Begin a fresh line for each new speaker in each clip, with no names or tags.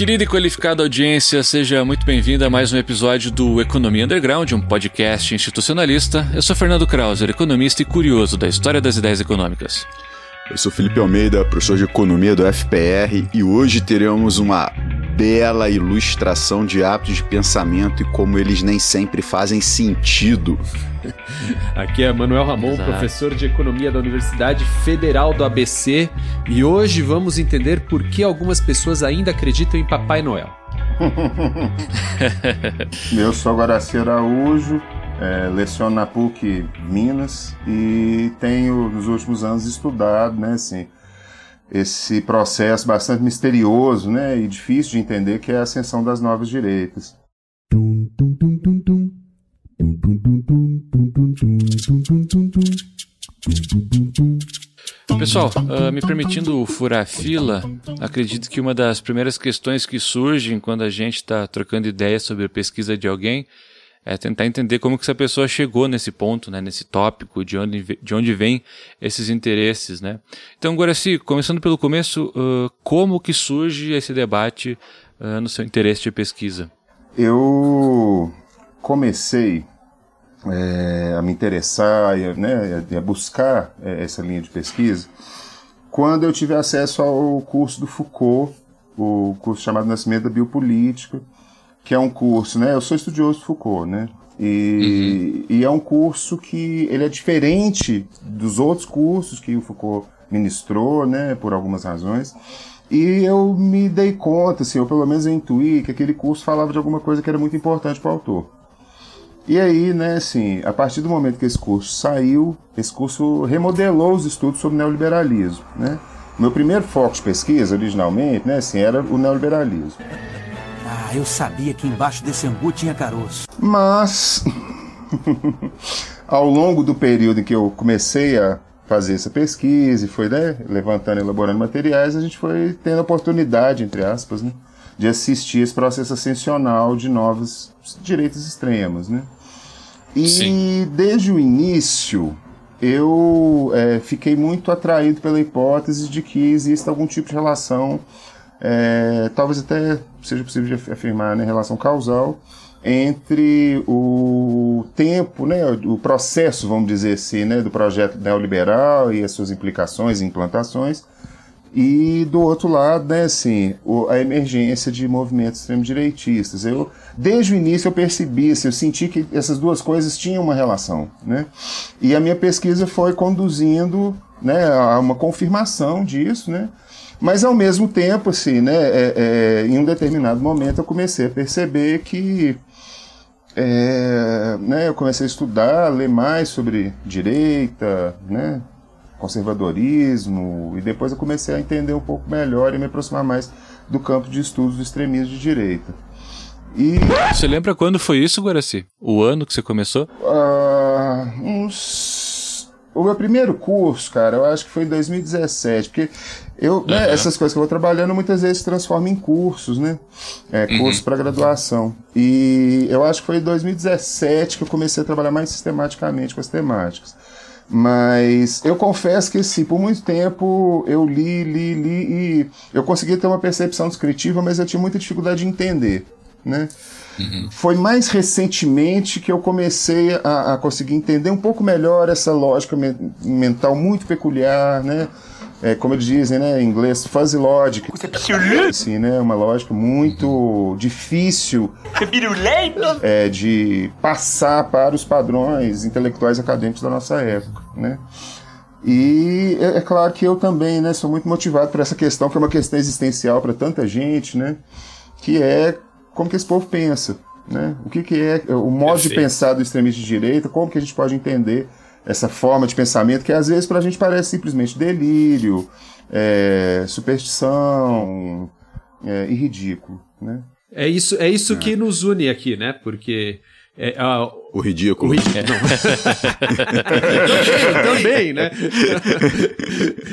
Querida e qualificada audiência, seja muito bem-vinda a mais um episódio do Economia Underground, um podcast institucionalista. Eu sou Fernando Krauser, economista e curioso da história das ideias econômicas.
Eu sou Felipe Almeida, professor de economia do FPR, e hoje teremos uma bela ilustração de hábitos de pensamento e como eles nem sempre fazem sentido.
Aqui é Manuel Ramon, Exato. professor de economia da Universidade Federal do ABC, e hoje vamos entender por que algumas pessoas ainda acreditam em Papai Noel.
Meu sou Guaraci Araújo, é, leciono na PUC Minas e tenho nos últimos anos estudado, né, assim, esse processo bastante misterioso, né, e difícil de entender que é a ascensão das novas direitas.
Pessoal, uh, me permitindo furar a fila, acredito que uma das primeiras questões que surgem quando a gente está trocando ideias sobre a pesquisa de alguém é tentar entender como que essa pessoa chegou nesse ponto, né, nesse tópico, de onde, de onde vem esses interesses, né. Então, Guaraci, começando pelo começo, uh, como que surge esse debate uh, no seu interesse de pesquisa?
Eu comecei é, a me interessar, né, a buscar é, essa linha de pesquisa quando eu tive acesso ao curso do Foucault, o curso chamado Nascimento da Biopolítica, que é um curso, né? Eu sou estudioso de Foucault, né? E, uhum. e, é um curso que ele é diferente dos outros cursos que o Foucault ministrou, né? Por algumas razões. E eu me dei conta, assim, ou pelo menos eu intuí que aquele curso falava de alguma coisa que era muito importante para o autor. E aí, né, assim, a partir do momento que esse curso saiu, esse curso remodelou os estudos sobre neoliberalismo, né? Meu primeiro foco de pesquisa, originalmente, né, assim, era o neoliberalismo.
Ah, eu sabia que embaixo desse angu tinha caroço.
Mas, ao longo do período em que eu comecei a fazer essa pesquisa e foi né, levantando e elaborando materiais, a gente foi tendo a oportunidade, entre aspas, né, de assistir esse processo ascensional de novas direitas extremas. Né? E Sim. desde o início, eu é, fiquei muito atraído pela hipótese de que existe algum tipo de relação é, talvez até seja possível de afirmar, né, relação causal entre o tempo, né, o processo, vamos dizer assim, né, do projeto neoliberal e as suas implicações e implantações, e do outro lado, né, assim, a emergência de movimentos extremo-direitistas. Eu, desde o início eu percebi, assim, eu senti que essas duas coisas tinham uma relação, né, e a minha pesquisa foi conduzindo, né, a uma confirmação disso, né, mas ao mesmo tempo, assim, né, é, é, em um determinado momento eu comecei a perceber que é, né, eu comecei a estudar, ler mais sobre direita, né, conservadorismo, e depois eu comecei a entender um pouco melhor e me aproximar mais do campo de estudos do extremismo de direita.
E... Você lembra quando foi isso, Guaraci? O ano que você começou?
Uh, uns o meu primeiro curso, cara, eu acho que foi em 2017, porque eu, né, uhum. essas coisas que eu vou trabalhando muitas vezes se transformam em cursos, né? É, uhum. cursos para graduação. E eu acho que foi em 2017 que eu comecei a trabalhar mais sistematicamente com as temáticas. Mas eu confesso que, assim, por muito tempo eu li, li, li e eu conseguia ter uma percepção descritiva, mas eu tinha muita dificuldade de entender, né? Uhum. Foi mais recentemente que eu comecei a, a, conseguir entender um pouco melhor essa lógica me mental muito peculiar, né? É, como eles dizem, né, em inglês, fuzzy logic. Sim, né, uma lógica muito uhum. difícil é, de passar para os padrões intelectuais acadêmicos da nossa época, né? E é, é claro que eu também, né, sou muito motivado por essa questão que é uma questão existencial para tanta gente, né? Que é como que esse povo pensa, né? O que, que é o modo de pensar do extremista de direita, como que a gente pode entender essa forma de pensamento que às vezes para a gente parece simplesmente delírio, é, superstição é, e ridículo, né?
É isso, é isso é. que nos une aqui, né? Porque é,
o ridículo.
O ridículo. também, também, né?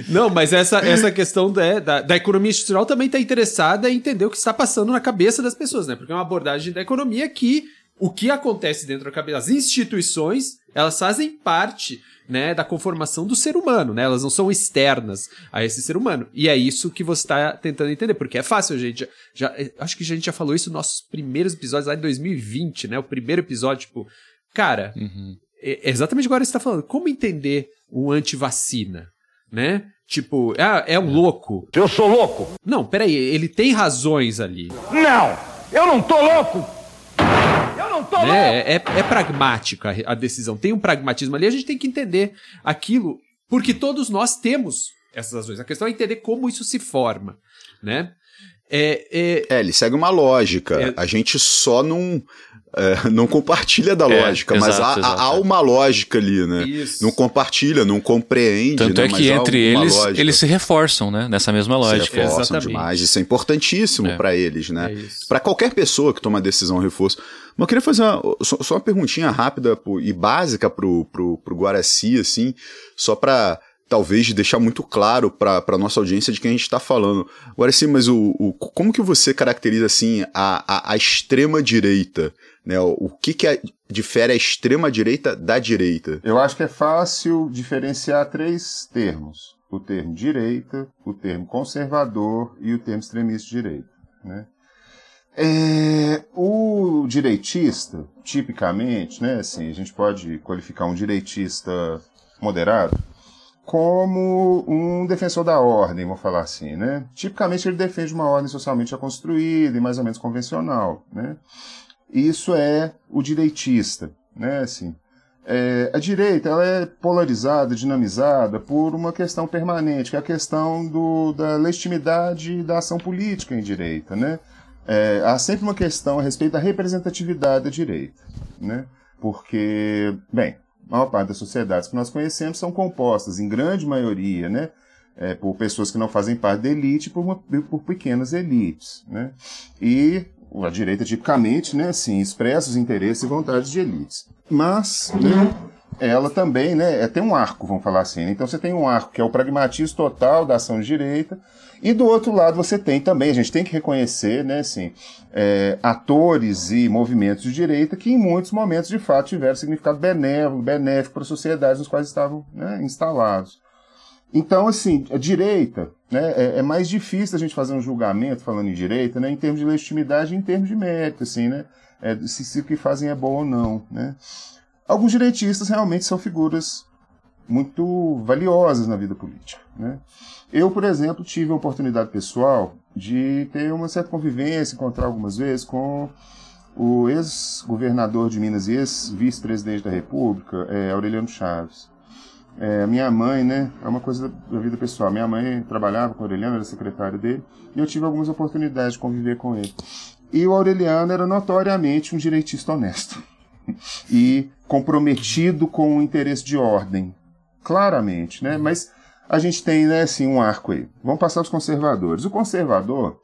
não, mas essa, essa questão da, da, da economia institucional também está interessada em entender o que está passando na cabeça das pessoas, né? Porque é uma abordagem da economia que o que acontece dentro da cabeça, as instituições, elas fazem parte né, da conformação do ser humano, né? Elas não são externas a esse ser humano. E é isso que você está tentando entender, porque é fácil, gente. Já, já, acho que a gente já falou isso nos nossos primeiros episódios lá em 2020, né? O primeiro episódio, tipo, cara, uhum. é, exatamente agora você está falando. Como entender o antivacina, né? Tipo, ah, é um louco.
Eu sou louco?
Não, peraí, ele tem razões ali.
Não, eu não tô louco! Eu não tô
né? louco! É, é, é pragmática a decisão, tem um pragmatismo ali, a gente tem que entender aquilo, porque todos nós temos essas razões. A questão é entender como isso se forma, né?
É, é... é, ele segue uma lógica. É... A gente só não, é, não compartilha da é, lógica, exato, mas há, exato. há, uma lógica ali, né? Isso. Não compartilha, não compreende.
Tanto
né?
é que entre eles, eles se reforçam, né? Nessa mesma lógica.
Se reforçam Exatamente. demais. Isso é importantíssimo é. para eles, né? É para qualquer pessoa que toma decisão reforço. Mas eu queria fazer uma, só, só, uma perguntinha rápida e básica pro, pro, pro Guaraci, assim, só para talvez deixar muito claro para a nossa audiência de quem a gente está falando. Agora sim, mas o, o, como que você caracteriza assim a, a, a extrema direita? Né? O, o que, que a, difere a extrema direita da direita?
Eu acho que é fácil diferenciar três termos: o termo direita, o termo conservador e o termo extremista direita. Né? É, o direitista, tipicamente, né, assim, a gente pode qualificar um direitista moderado como um defensor da ordem, vou falar assim, né? Tipicamente ele defende uma ordem socialmente construída e mais ou menos convencional, né? Isso é o direitista, né? Assim, é, a direita ela é polarizada, dinamizada por uma questão permanente, que é a questão do, da legitimidade da ação política em direita, né? É, há sempre uma questão a respeito da representatividade da direita, né? Porque, bem, maior parte das sociedades que nós conhecemos são compostas, em grande maioria, né, é, por pessoas que não fazem parte da elite, por, uma, por pequenas elites. Né? E a direita, tipicamente, né, assim, expressa os interesses e vontades de elites. Mas, né, ela também né, é, tem um arco, vamos falar assim. Né? Então você tem um arco que é o pragmatismo total da ação de direita, e do outro lado você tem também, a gente tem que reconhecer, né, assim, é, atores e movimentos de direita que em muitos momentos de fato tiveram significado benévolo, benéfico para as sociedades nos quais estavam né, instalados. Então, assim, a direita, né, é, é, mais difícil a gente fazer um julgamento falando em direita, né, em termos de legitimidade e em termos de mérito, assim, né, é, se, se o que fazem é bom ou não, né. Alguns direitistas realmente são figuras muito valiosas na vida política, né. Eu, por exemplo, tive a oportunidade pessoal de ter uma certa convivência, encontrar algumas vezes com o ex-governador de Minas e ex-vice-presidente da República, é, Aureliano Chaves. É, minha mãe, né, é uma coisa da vida pessoal. Minha mãe trabalhava com o Aureliano, era secretária dele, e eu tive algumas oportunidades de conviver com ele. E o Aureliano era notoriamente um direitista honesto e comprometido com o interesse de ordem, claramente, né? Mas a gente tem, né, assim, um arco aí. Vamos passar os conservadores. O conservador,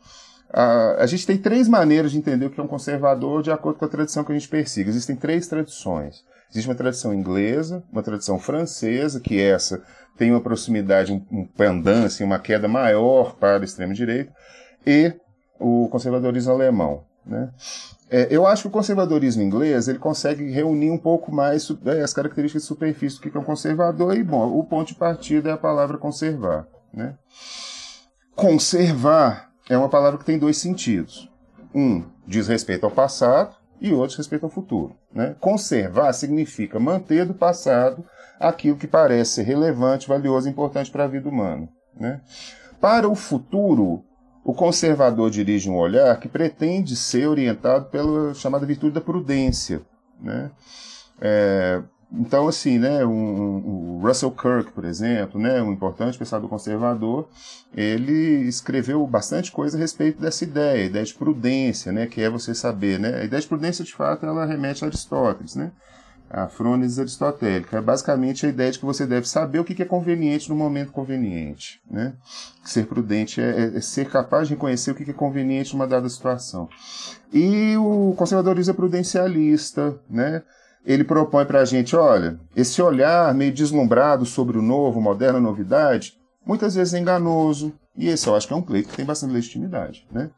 a, a gente tem três maneiras de entender o que é um conservador de acordo com a tradição que a gente persiga. Existem três tradições. Existe uma tradição inglesa, uma tradição francesa, que essa tem uma proximidade, um, um assim, uma queda maior para a extrema-direita, e o conservadorismo alemão. Né? É, eu acho que o conservadorismo inglês ele consegue reunir um pouco mais é, as características de superfície do que é um conservador, e bom, o ponto de partida é a palavra conservar. Né? Conservar é uma palavra que tem dois sentidos. Um diz respeito ao passado e outro diz respeito ao futuro. Né? Conservar significa manter do passado aquilo que parece relevante, valioso e importante para a vida humana. Né? Para o futuro, o conservador dirige um olhar que pretende ser orientado pela chamada virtude da prudência. Né? É, então, assim, né, um, um, Russell Kirk, por exemplo, né, um importante pensador conservador, ele escreveu bastante coisa a respeito dessa ideia, a ideia de prudência, né, que é você saber, né, a ideia de prudência, de fato, ela remete a Aristóteles, né, a frônese aristotélica. É basicamente a ideia de que você deve saber o que é conveniente no momento conveniente. Né? Ser prudente é, é, é ser capaz de reconhecer o que é conveniente numa dada situação. E o conservadorismo é prudencialista, né? Ele propõe para a gente, olha, esse olhar meio deslumbrado sobre o novo, moderno, a novidade, muitas vezes enganoso, e esse eu acho que é um pleito que tem bastante legitimidade, né?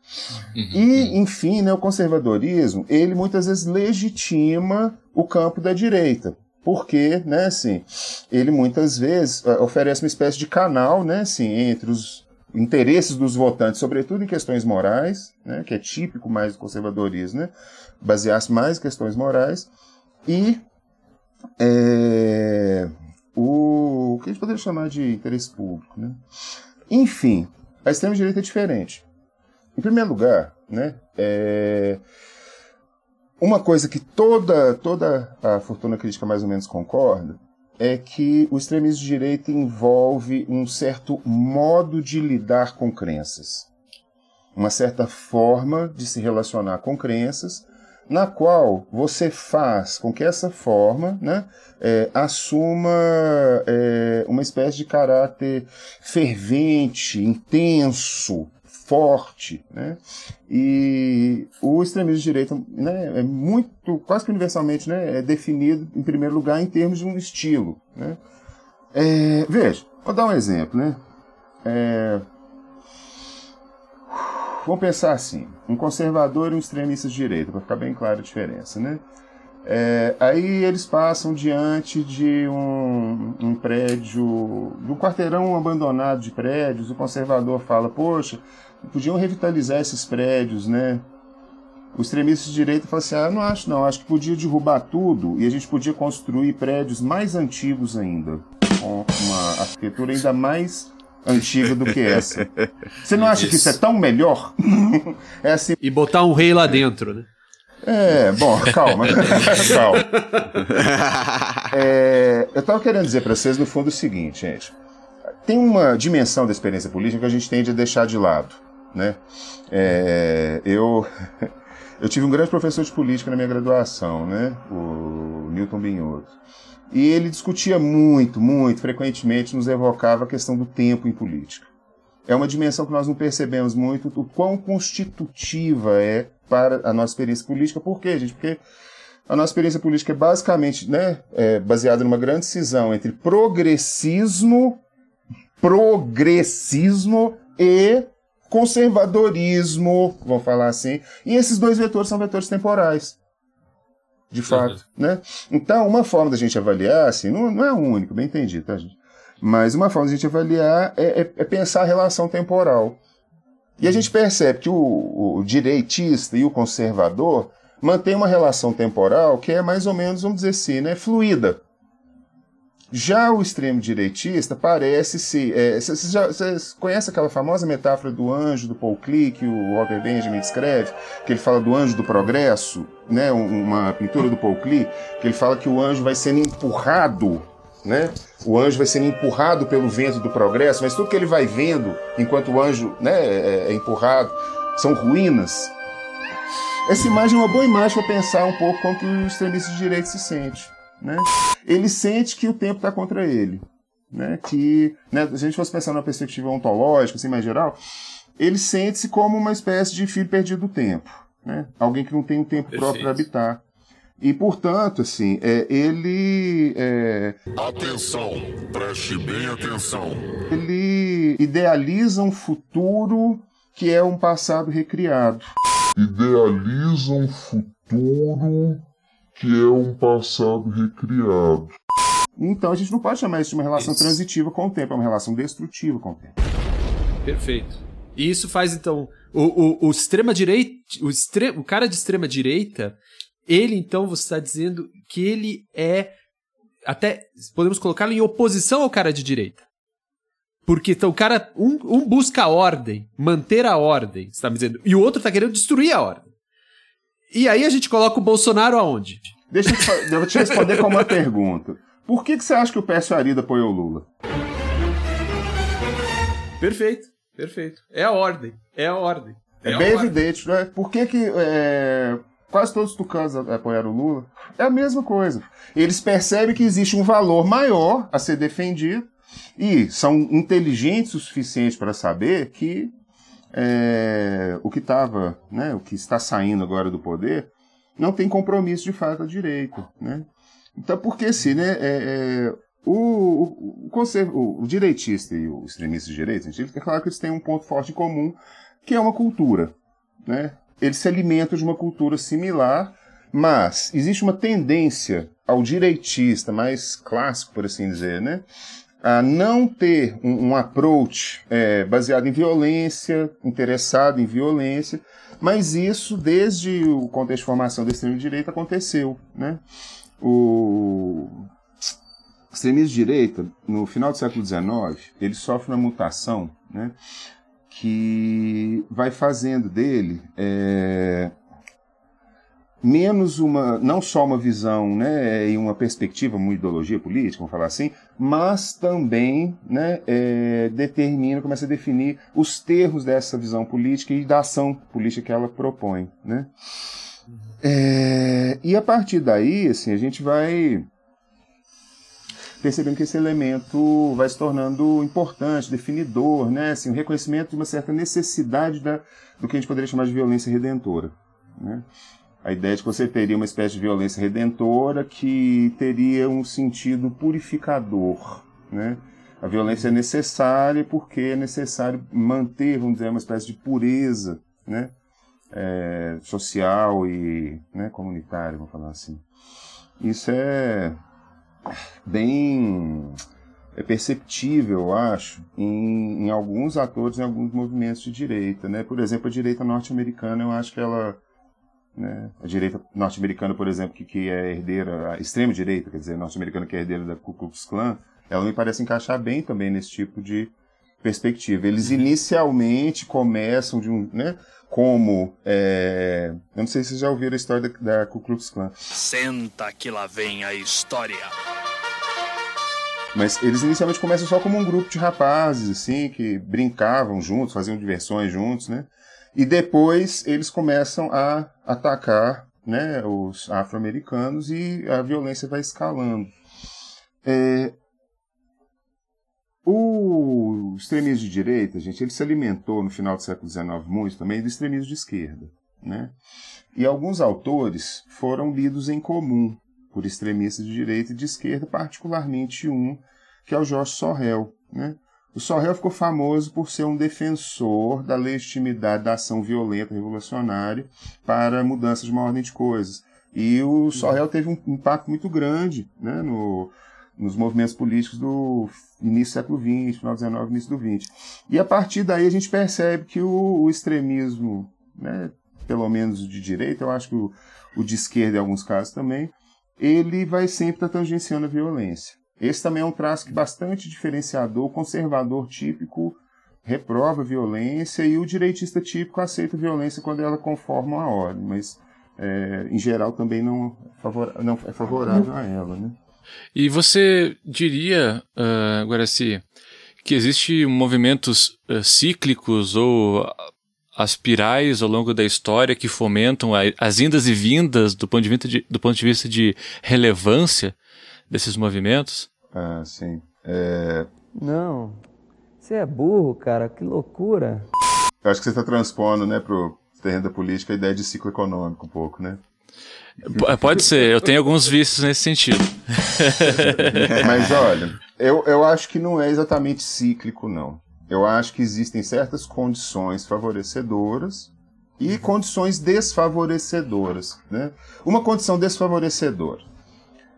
Uhum, e, enfim, né, o conservadorismo, ele muitas vezes legitima o campo da direita, porque, né, assim, ele muitas vezes eh, oferece uma espécie de canal, né, assim, entre os interesses dos votantes, sobretudo em questões morais, né, que é típico mais do conservadorismo, né, basear-se mais em questões morais, e é, o, que a gente poderia chamar de interesse público, né? Enfim, a extrema-direita é diferente. Em primeiro lugar, né, é, uma coisa que toda, toda a fortuna crítica mais ou menos concorda é que o extremismo de direita envolve um certo modo de lidar com crenças, uma certa forma de se relacionar com crenças, na qual você faz com que essa forma né, é, assuma é, uma espécie de caráter fervente, intenso, forte, né? E o extremismo de direita, né, é muito, quase que universalmente, né, é definido em primeiro lugar em termos de um estilo, né? É, veja, vou dar um exemplo, né? É, vamos pensar assim, um conservador e um extremista de direita, para ficar bem clara a diferença, né? É, aí eles passam diante de um, um prédio, de um quarteirão abandonado de prédios. O conservador fala: Poxa, podiam revitalizar esses prédios, né? O extremista de direita fala assim: ah, não acho não, acho que podia derrubar tudo e a gente podia construir prédios mais antigos ainda, com uma arquitetura ainda mais antiga do que essa. Você não acha isso. que isso é tão melhor?
é assim... E botar um rei lá dentro, né?
É, bom, calma. calma. É, eu estava querendo dizer para vocês, no fundo, o seguinte, gente. Tem uma dimensão da experiência política que a gente tende a deixar de lado. Né? É, eu, eu tive um grande professor de política na minha graduação, né? o Newton Binhoto. E ele discutia muito, muito, frequentemente nos evocava a questão do tempo em política. É uma dimensão que nós não percebemos muito, o quão constitutiva é para a nossa experiência política. Por quê, gente? Porque a nossa experiência política é basicamente né, é baseada numa grande cisão entre progressismo, progressismo e conservadorismo, vamos falar assim. E esses dois vetores são vetores temporais. De fato, uhum. né? Então, uma forma da gente avaliar, assim, não, não é o único, bem entendido, tá, gente? Mas uma forma da gente avaliar é, é, é pensar a relação temporal. E a gente percebe que o, o direitista e o conservador mantêm uma relação temporal que é mais ou menos, vamos dizer assim, né, fluida. Já o extremo direitista parece se. É, vocês, vocês conhecem aquela famosa metáfora do anjo do Paul Klee que o Walter Benjamin descreve? Que ele fala do anjo do progresso, né? uma pintura do Paul Klee, que ele fala que o anjo vai sendo empurrado né? O anjo vai sendo empurrado pelo vento do progresso, mas tudo que ele vai vendo enquanto o anjo né, é, é empurrado são ruínas. Essa imagem é uma boa imagem para pensar um pouco como que o extremista de direita se sente. Né? Ele sente que o tempo está contra ele. Né? Que, né, se a gente fosse pensar numa perspectiva ontológica, assim, mais geral, ele sente-se como uma espécie de filho perdido do tempo. Né? Alguém que não tem um tempo Perfeito. próprio para habitar. E, portanto, assim, é, ele. É,
atenção, preste bem atenção.
Ele idealiza um futuro que é um passado recriado.
Idealiza um futuro que é um passado recriado.
Então a gente não pode chamar isso de uma relação isso. transitiva com o tempo, é uma relação destrutiva com o tempo.
Perfeito. E isso faz, então, o, o, o extrema direita, o, extre, o cara de extrema direita, ele, então, você está dizendo que ele é. Até podemos colocá-lo em oposição ao cara de direita. Porque então, o cara. Um, um busca a ordem, manter a ordem, você está me dizendo, e o outro está querendo destruir a ordem. E aí a gente coloca o Bolsonaro aonde?
Deixa eu te, eu vou te responder com uma pergunta. Por que, que você acha que o Pércio Arida apoiou o Lula?
Perfeito, perfeito. É a ordem. É a ordem.
É, é bem ordem. evidente, né? Por que, que é, quase todos os tucanos apoiaram o Lula, é a mesma coisa. Eles percebem que existe um valor maior a ser defendido e são inteligentes o suficiente para saber que é, o que estava, né, o que está saindo agora do poder, não tem compromisso de fato à direita, né? Então, porque se, né, é, é, o, o, o, o, direitista e o extremista de direita, gente, é claro que eles têm um ponto forte em comum, que é uma cultura. Né? Eles se alimentam de uma cultura similar, mas existe uma tendência ao direitista mais clássico, por assim dizer, né? A não ter um, um approach é, baseado em violência, interessado em violência, mas isso, desde o contexto de formação da extrema-direita, aconteceu. Né? O extremismo de direita, no final do século XIX, ele sofre uma mutação né, que vai fazendo dele é, menos uma, não só uma visão né, e uma perspectiva, uma ideologia política, vamos falar assim, mas também né, é, determina, começa a definir os termos dessa visão política e da ação política que ela propõe. Né? É, e a partir daí, assim, a gente vai percebendo que esse elemento vai se tornando importante, definidor, né? Assim, o reconhecimento de uma certa necessidade da, do que a gente poderia chamar de violência redentora. Né? A ideia de que você teria uma espécie de violência redentora que teria um sentido purificador, né? A violência é necessária porque é necessário manter, vamos dizer, uma espécie de pureza, né? É, social e né, comunitária, vamos falar assim. Isso é bem é perceptível, eu acho, em, em alguns atores, em alguns movimentos de direita, né? Por exemplo, a direita norte-americana, eu acho que ela né? A direita norte-americana, por exemplo, que, que é herdeira, a extrema-direita, quer dizer, norte-americana que é herdeira da Ku Klux Klan, ela me parece encaixar bem também nesse tipo de perspectiva. Eles uhum. inicialmente começam de um, né, como, é, eu não sei se vocês já ouviram a história da, da Ku Klux Klan.
Senta que lá vem a história.
Mas eles inicialmente começam só como um grupo de rapazes, assim, que brincavam juntos, faziam diversões juntos, né? E depois eles começam a atacar né, os afro-americanos e a violência vai escalando. É, o extremismo de direita, gente, ele se alimentou no final do século XIX muito também do extremismo de esquerda. Né? E alguns autores foram lidos em comum por extremistas de direita e de esquerda, particularmente um, que é o Jorge Sorrell. Né? O Sorrell ficou famoso por ser um defensor da legitimidade da ação violenta revolucionária para mudanças de uma ordem de coisas. E o Sorrell teve um impacto muito grande né, no, nos movimentos políticos do início do século XX, final do XIX, início do XX. E a partir daí a gente percebe que o, o extremismo, né, pelo menos de direita, eu acho que o, o de esquerda em alguns casos também, ele vai sempre estar tangenciando a violência. Esse também é um traço que bastante diferenciador, conservador típico reprova a violência e o direitista típico aceita a violência quando ela conforma a ordem, mas é, em geral também não, não é favorável a ela. Né?
E você diria, uh, Guaraci, que existem movimentos uh, cíclicos ou aspirais ao longo da história que fomentam a, as indas e vindas do ponto de vista de, do ponto de, vista de relevância desses movimentos?
Ah, sim. É...
Não. Você é burro, cara. Que loucura.
Eu acho que você está transpondo, né, pro terreno da política a ideia de ciclo econômico um pouco, né?
Pode ser, eu tenho alguns vícios nesse sentido.
Mas olha, eu, eu acho que não é exatamente cíclico, não. Eu acho que existem certas condições favorecedoras e condições desfavorecedoras. Né? Uma condição desfavorecedora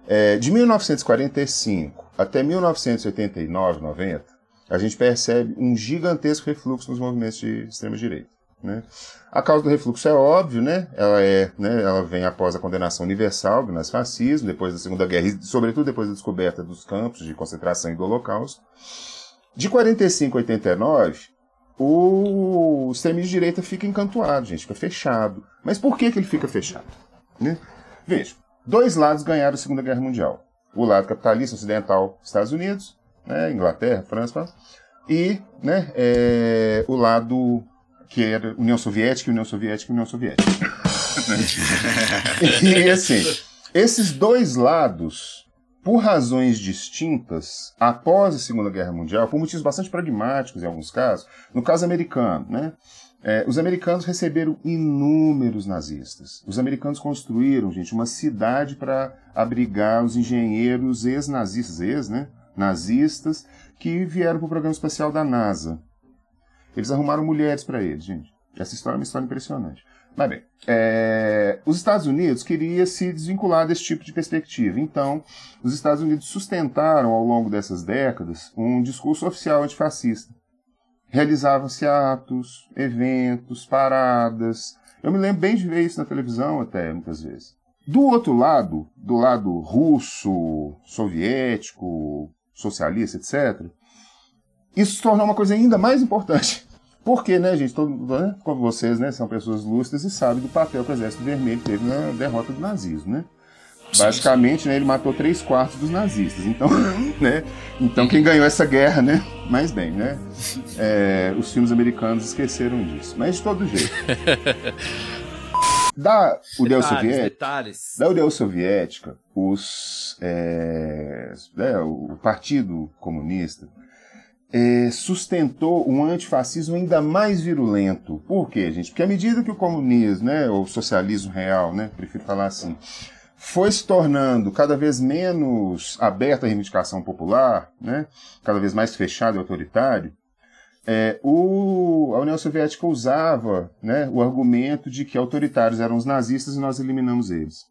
é, de 1945 até 1989, 90, a gente percebe um gigantesco refluxo nos movimentos de extrema-direita. Né? A causa do refluxo é óbvio, né? Ela, é, né? Ela vem após a condenação universal do nazifascismo, depois da Segunda Guerra e, sobretudo, depois da descoberta dos campos de concentração e do Holocausto. De 45 a 89, o extremismo de direita fica encantoado, gente, fica fechado. Mas por que, que ele fica fechado? Né? Veja, Dois lados ganharam a Segunda Guerra Mundial. O lado capitalista ocidental, Estados Unidos, né, Inglaterra, França, e né, é, o lado que era União Soviética, União Soviética, União Soviética. e assim, esses dois lados, por razões distintas, após a Segunda Guerra Mundial, por motivos bastante pragmáticos em alguns casos, no caso americano, né, é, os americanos receberam inúmeros nazistas. Os americanos construíram, gente, uma cidade para abrigar os engenheiros ex-nazistas, ex, né? nazistas que vieram para o programa espacial da NASA. Eles arrumaram mulheres para eles, gente. Essa história é uma história impressionante. Mas bem, é, os Estados Unidos queria se desvincular desse tipo de perspectiva. Então, os Estados Unidos sustentaram ao longo dessas décadas um discurso oficial antifascista. Realizavam-se atos, eventos, paradas. Eu me lembro bem de ver isso na televisão até, muitas vezes. Do outro lado, do lado russo, soviético, socialista, etc., isso se tornou uma coisa ainda mais importante. Porque, né, gente, todo, né, como vocês, né, são pessoas lúcidas e sabem do papel que o Exército Vermelho teve na derrota do nazismo, né? Basicamente, né, ele matou três quartos dos nazistas. Então, né, então quem ganhou essa guerra, né? Mas bem, né? É, os filmes americanos esqueceram disso. Mas de todo jeito. Da União Soviética, da União Soviética, os, é, né, o Partido Comunista é, sustentou um antifascismo ainda mais virulento. Por quê, gente? Porque à medida que o comunismo, né, ou o socialismo real, né, prefiro falar assim, foi se tornando cada vez menos aberto à reivindicação popular, né, cada vez mais fechado e autoritário, é, o, a União Soviética usava né, o argumento de que autoritários eram os nazistas e nós eliminamos eles.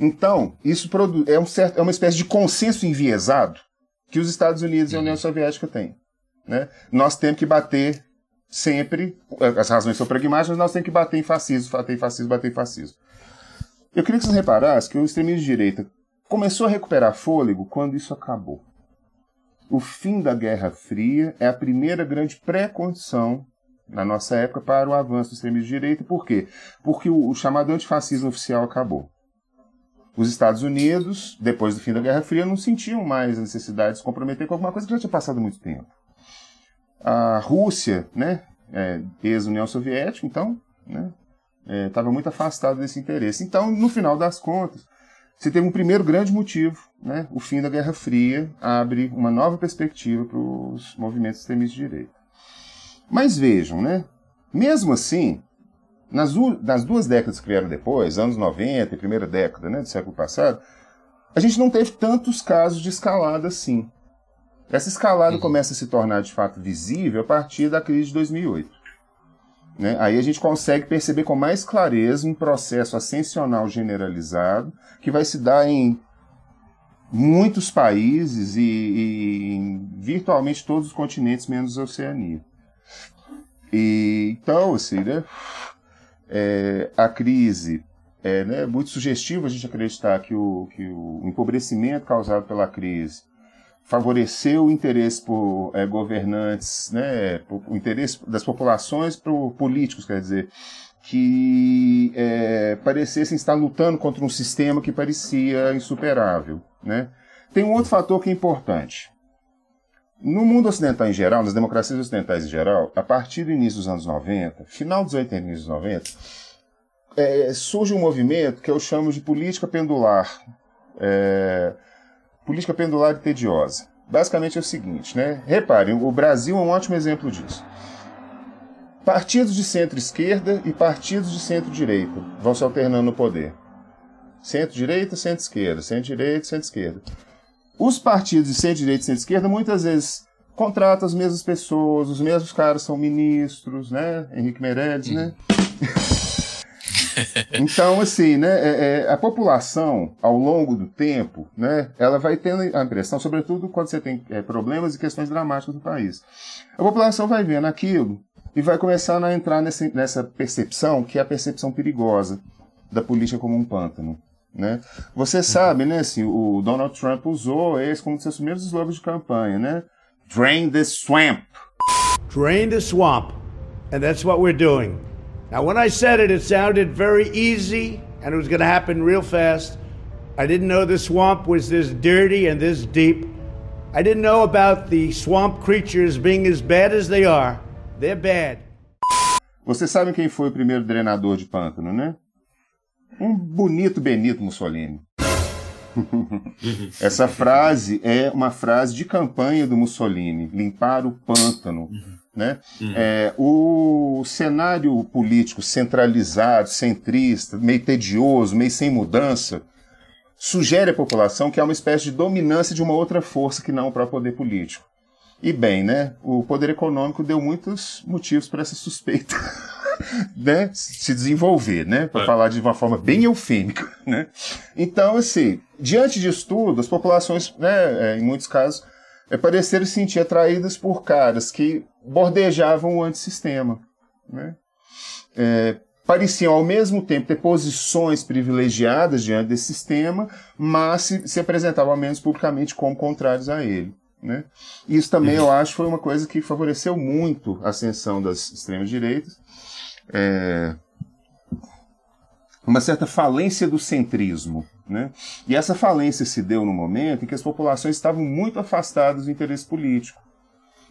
Então, isso é, um certo, é uma espécie de consenso enviesado que os Estados Unidos e a União uhum. Soviética têm. Né? Nós temos que bater sempre, as razões são pragmáticas, nós temos que bater em fascismo, bater em fascismo, bater em fascismo. Eu queria que vocês reparassem que o extremismo de direita começou a recuperar fôlego quando isso acabou o fim da Guerra Fria é a primeira grande pré-condição na nossa época para o avanço do extremismo de direita. Por quê? Porque o, chamado antifascismo oficial acabou. Os Estados Unidos, depois do fim da Guerra Fria, não sentiam mais a necessidade de se comprometer com alguma coisa que já tinha passado muito tempo. A Rússia, né, é, ex-União Soviética, então, né, estava é, muito afastado desse interesse. Então, no final das contas, você teve um primeiro grande motivo, né? O fim da Guerra Fria abre uma nova perspectiva para os movimentos extremistas de direita. Mas vejam, né? Mesmo assim, nas, nas, duas décadas que vieram depois, anos 90 e primeira década né, do século passado, a gente não teve tantos casos de escalada assim. Essa escalada uhum. começa a se tornar de fato visível a partir da crise de 2008. Né? Aí a gente consegue perceber com mais clareza um processo ascensional generalizado que vai se dar em muitos países e, e em virtualmente todos os continentes, menos a Oceania. E, então, assim, né, é, a crise é né, muito sugestivo a gente acreditar que o, que o empobrecimento causado pela crise favoreceu o interesse por é, governantes, né, o interesse das populações por políticos, quer dizer, que é, parecessem estar lutando contra um sistema que parecia insuperável. Né? Tem um outro fator que é importante. No mundo ocidental em geral, nas democracias ocidentais em geral, a partir do início dos anos 90, final dos 80 e início dos 90, é, surge um movimento que eu chamo de política pendular. É, política pendular e tediosa. Basicamente é o seguinte, né? Reparem, o Brasil é um ótimo exemplo disso. Partidos de centro-esquerda e partidos de centro-direita vão se alternando no poder. Centro-direita, centro-esquerda, centro-direita, centro-esquerda. Os partidos de centro-direita e centro-esquerda muitas vezes contratam as mesmas pessoas, os mesmos caras são ministros, né? Henrique Meirelles, né? Então, assim, né, é, é, a população, ao longo do tempo, né, ela vai tendo a impressão, sobretudo quando você tem é, problemas e questões dramáticas no país, a população vai vendo aquilo e vai começando a entrar nessa, nessa percepção, que é a percepção perigosa da política como um pântano. Né? Você sabe, né, assim, o Donald Trump usou esse como um seus primeiros slogans de campanha, né? Drain the swamp.
Drain the swamp. And that's what we're doing. Now, when I said it, it sounded very easy and it was going to happen real fast. I didn't know the swamp was this dirty and this deep. I didn't know about the swamp creatures being as bad as they are. They're bad.
Você sabe quem foi o primeiro drenador de pântano, né? Um bonito Benito Mussolini. Essa frase é uma frase de campanha do Mussolini, limpar o pântano. Né? Uhum. É, o cenário político centralizado, centrista, meio tedioso, meio sem mudança, sugere à população que há uma espécie de dominância de uma outra força que não o próprio poder político. E bem, né, o poder econômico deu muitos motivos para essa suspeita né, se desenvolver, né, para é. falar de uma forma bem eufêmica, né. Então, assim, diante disso tudo, as populações, né, é, em muitos casos, é, pareceram se sentir atraídas por caras que bordejavam o antissistema, né. É, pareciam ao mesmo tempo ter posições privilegiadas diante desse sistema, mas se, se apresentavam ao menos publicamente como contrários a ele. Né? Isso também, eu acho, foi uma coisa que favoreceu muito a ascensão das extremas direitas. É... Uma certa falência do centrismo. Né? E essa falência se deu no momento em que as populações estavam muito afastadas do interesse político.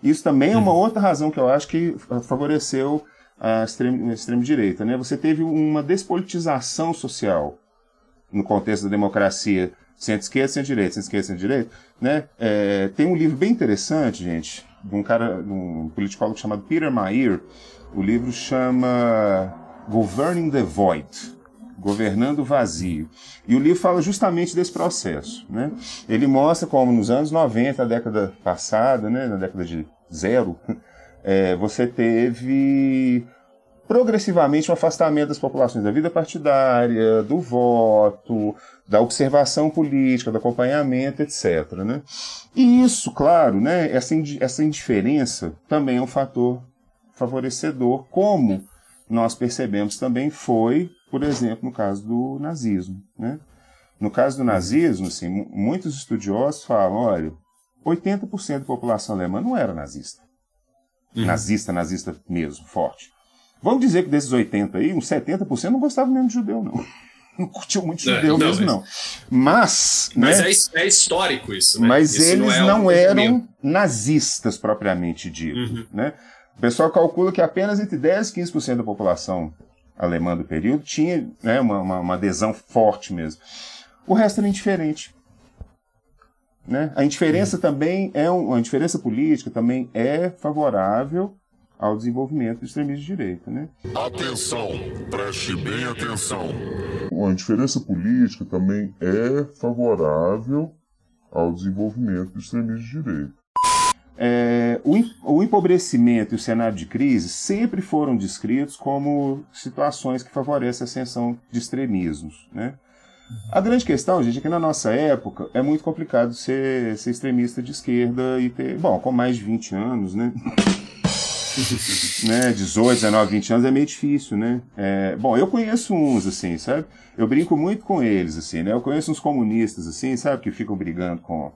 Isso também é uma uhum. outra razão que eu acho que favoreceu a extrema, a extrema direita. Né? Você teve uma despolitização social no contexto da democracia centro-esquerda, centro-direita, centro-esquerda, centro-direita, né? É, tem um livro bem interessante, gente, de um cara, de um politicólogo chamado Peter Mayer. O livro chama Governing the Void, Governando o Vazio. E o livro fala justamente desse processo, né? Ele mostra como nos anos 90, a década passada, né, na década de zero, é, você teve progressivamente um afastamento das populações da vida partidária, do voto, da observação política, do acompanhamento, etc. Né? E isso, claro, né, essa, essa indiferença também é um fator favorecedor, como nós percebemos também foi, por exemplo, no caso do nazismo. Né? No caso do nazismo, assim, muitos estudiosos falam, olha, 80% da população alemã não era nazista. Uhum. Nazista, nazista mesmo, forte. Vamos dizer que desses 80 aí, uns 70% não gostavam mesmo de judeu, não. Não curtiu muito é, judeu não, mesmo, mas... não. Mas.
Mas né, é, é, histórico isso, né?
Mas
isso
eles não, é não eram nazistas propriamente dito. Uhum. Né? O pessoal calcula que apenas entre 10 e 15% da população alemã do período tinha né, uma, uma, uma adesão forte mesmo. O resto era indiferente. Né? A indiferença uhum. também é um, a indiferença política também é favorável ao desenvolvimento do extremismo de direita. Né?
Atenção, preste bem atenção. A diferença política também é favorável ao desenvolvimento do extremismo de direita.
É, o, o empobrecimento e o cenário de crise sempre foram descritos como situações que favorecem a ascensão de extremismos. Né? A grande questão, gente, é que na nossa época é muito complicado ser, ser extremista de esquerda e ter, bom, com mais de 20 anos, né? Né, 18, 19, 20 anos é meio difícil, né? É, bom, eu conheço uns, assim, sabe? Eu brinco muito com eles, assim, né? Eu conheço uns comunistas, assim, sabe? Que ficam brigando com...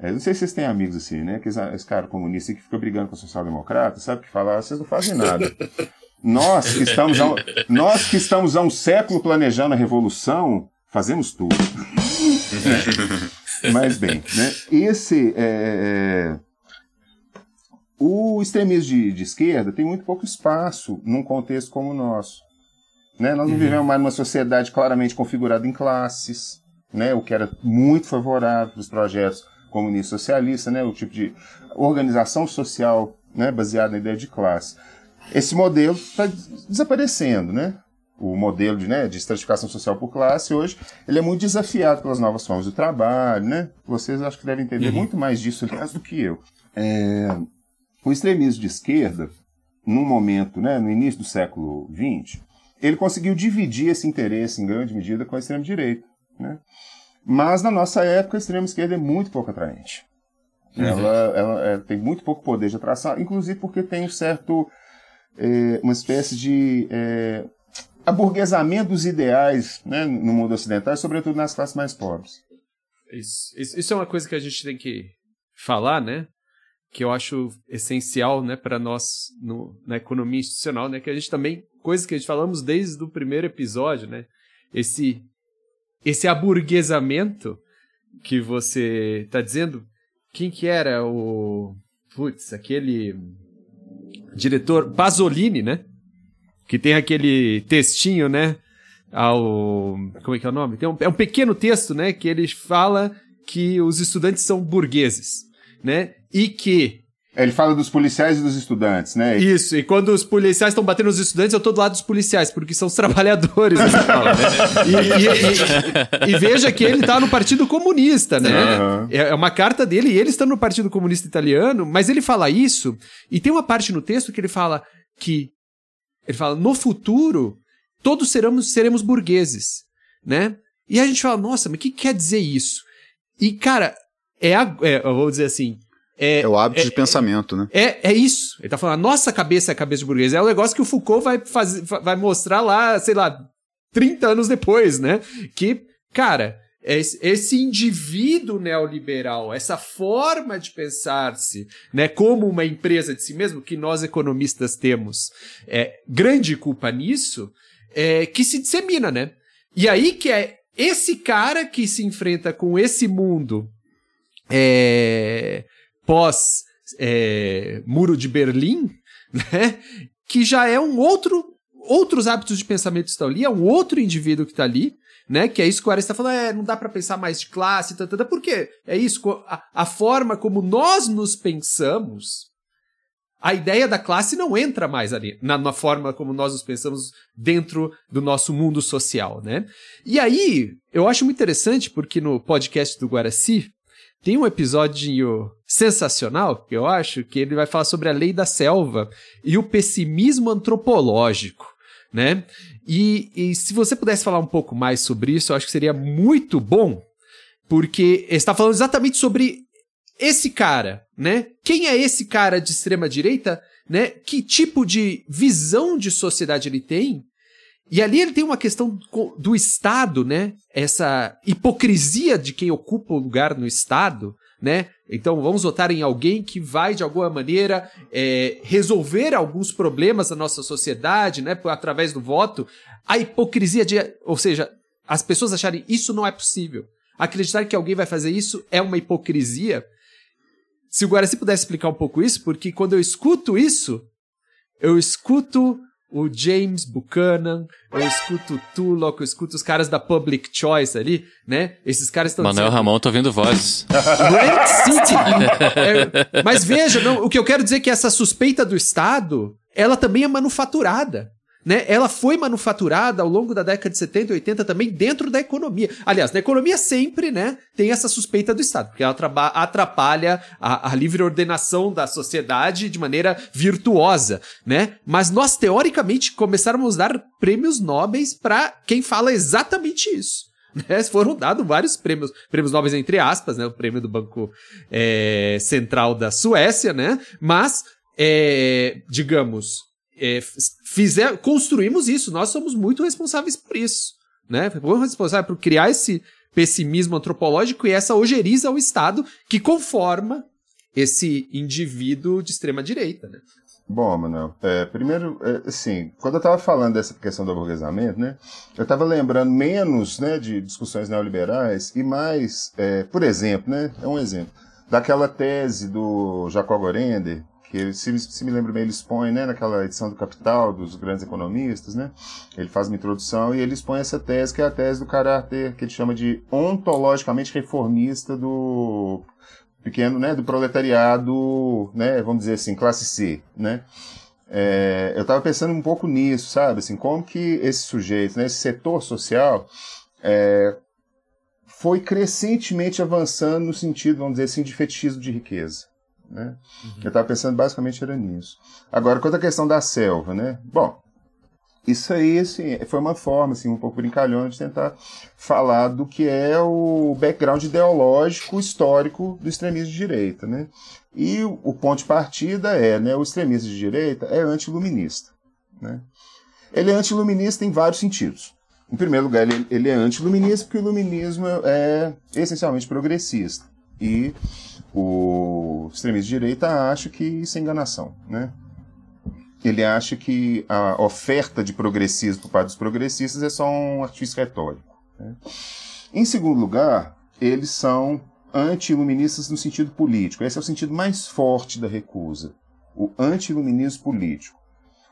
É, não sei se vocês têm amigos assim, né? Que esse cara comunista que fica brigando com o social-democrata, sabe? Que fala, ah, vocês não fazem nada. Nós que, estamos a, nós que estamos há um século planejando a revolução, fazemos tudo. é. Mas bem, né? Esse... É, é o extremismo de, de, esquerda tem muito pouco espaço num contexto como o nosso. Né? Nós não uhum. vivemos mais numa sociedade claramente configurada em classes, né? o que era muito favorável para os projetos comunistas socialistas, né? o tipo de organização social né? baseada na ideia de classe. Esse modelo está desaparecendo, né? O modelo de, né, de estratificação social por classe hoje, ele é muito desafiado pelas novas formas de trabalho, né? Vocês acho que devem entender uhum. muito mais disso, aliás, do que eu. É, o extremismo de esquerda, num momento, né, no início do século XX, ele conseguiu dividir esse interesse em grande medida com a extrema-direita. Né? Mas na nossa época, a extrema-esquerda é muito pouco atraente. Uhum. Ela, ela é, tem muito pouco poder de atração, inclusive porque tem um certo. É, uma espécie de é, aburguesamento dos ideais né, no mundo ocidental, sobretudo nas classes mais pobres.
Isso, isso é uma coisa que a gente tem que falar, né? Que eu acho essencial, né, para nós no, na economia institucional, né, que a gente também, coisas que a gente falamos desde o primeiro episódio, né, esse esse aburguesamento que você está dizendo, quem que era o putz, aquele diretor Pasolini, né? Que tem aquele textinho, né? Ao como é que é o nome? Tem um, é um pequeno texto, né? Que ele fala que os estudantes são burgueses, né? E que
Ele fala dos policiais e dos estudantes, né?
Isso, e quando os policiais estão batendo nos estudantes, eu tô do lado dos policiais, porque são os trabalhadores. e, e, e, e, veja que ele tá no Partido Comunista, né? Uhum. É uma carta dele e ele está no Partido Comunista Italiano, mas ele fala isso, e tem uma parte no texto que ele fala que. Ele fala, no futuro, todos seremos, seremos burgueses, né? E a gente fala, nossa, mas o que quer dizer isso? E, cara, é, a, é eu vou dizer assim.
É, é o hábito é, de pensamento, né?
É, é isso. Ele tá falando, a nossa cabeça é a cabeça de burguês. É o negócio que o Foucault vai, fazer, vai mostrar lá, sei lá, 30 anos depois, né? Que, cara, esse indivíduo neoliberal, essa forma de pensar-se, né, como uma empresa de si mesmo, que nós economistas temos é, grande culpa nisso, é, que se dissemina, né? E aí que é esse cara que se enfrenta com esse mundo é, pós é, Muro de Berlim, né? Que já é um outro outros hábitos de pensamento estão ali, é um outro indivíduo que está ali, né? Que é isso que o Ares está falando, é, não dá para pensar mais de classe, tata, por quê? É isso, a, a, forma como nós nos pensamos, a ideia da classe não entra mais ali, na, na forma como nós nos pensamos dentro do nosso mundo social, né? E aí, eu acho muito interessante, porque no podcast do Guaraci, tem um episódio sensacional, que eu acho, que ele vai falar sobre a lei da selva e o pessimismo antropológico, né? E, e se você pudesse falar um pouco mais sobre isso, eu acho que seria muito bom, porque está falando exatamente sobre esse cara, né? Quem é esse cara de extrema direita, né? Que tipo de visão de sociedade ele tem e ali ele tem uma questão do Estado, né? Essa hipocrisia de quem ocupa o lugar no Estado, né? Então vamos votar em alguém que vai de alguma maneira é, resolver alguns problemas da nossa sociedade, né? Através do voto. A hipocrisia de, ou seja, as pessoas acharem isso não é possível. Acreditar que alguém vai fazer isso é uma hipocrisia. Se o Guaraci pudesse explicar um pouco isso, porque quando eu escuto isso, eu escuto o James Buchanan, eu escuto o Tullock, eu escuto os caras da Public Choice ali, né? Esses caras estão
Manuel dizendo... Ramon, tô ouvindo vozes.
Rent City! é, mas veja, não, o que eu quero dizer é que essa suspeita do Estado, ela também é manufaturada né, ela foi manufaturada ao longo da década de 70 e 80 também dentro da economia. Aliás, na economia sempre, né, tem essa suspeita do Estado, porque ela atrapalha a, a livre ordenação da sociedade de maneira virtuosa, né? Mas nós, teoricamente, começamos a dar prêmios nobres para quem fala exatamente isso. Né? Foram dados vários prêmios, prêmios nobres entre aspas, né? O prêmio do Banco é, Central da Suécia, né? Mas, é, digamos, é, fizer, construímos isso, nós somos muito responsáveis por isso. Né? Fomos responsáveis por criar esse pessimismo antropológico e essa ojeriza ao Estado que conforma esse indivíduo de extrema direita. Né?
Bom, Manuel, é, primeiro, é, assim, quando eu estava falando dessa questão do aburguesamento, né, eu estava lembrando menos né, de discussões neoliberais e mais, é, por exemplo, né, é um exemplo, daquela tese do Jacob Gorender, que se, se, me lembro bem, ele expõe, né, naquela edição do Capital, dos grandes economistas, né, ele faz uma introdução e ele expõe essa tese, que é a tese do caráter que ele chama de ontologicamente reformista do pequeno, né, do proletariado, né, vamos dizer assim, classe C, né, é, eu estava pensando um pouco nisso, sabe, assim, como que esse sujeito, né, esse setor social, é, foi crescentemente avançando no sentido, vamos dizer assim, de fetichismo de riqueza. Né? Uhum. Eu estava pensando basicamente era nisso. Agora, quanto à questão da selva, né? Bom, isso aí assim, foi uma forma assim, um pouco brincalhona de tentar falar do que é o background ideológico histórico do extremismo de direita. Né? E o ponto de partida é, né, o extremismo de direita é anti-iluminista. Né? Ele é anti-iluminista em vários sentidos. Em primeiro lugar, ele, ele é anti-iluminista porque o iluminismo é essencialmente progressista. E o extremista de direita acha que isso é enganação, né? Ele acha que a oferta de progressismo por parte dos progressistas é só um artifício retórico. Né? Em segundo lugar, eles são anti-iluministas no sentido político. Esse é o sentido mais forte da recusa. O anti-iluminismo político.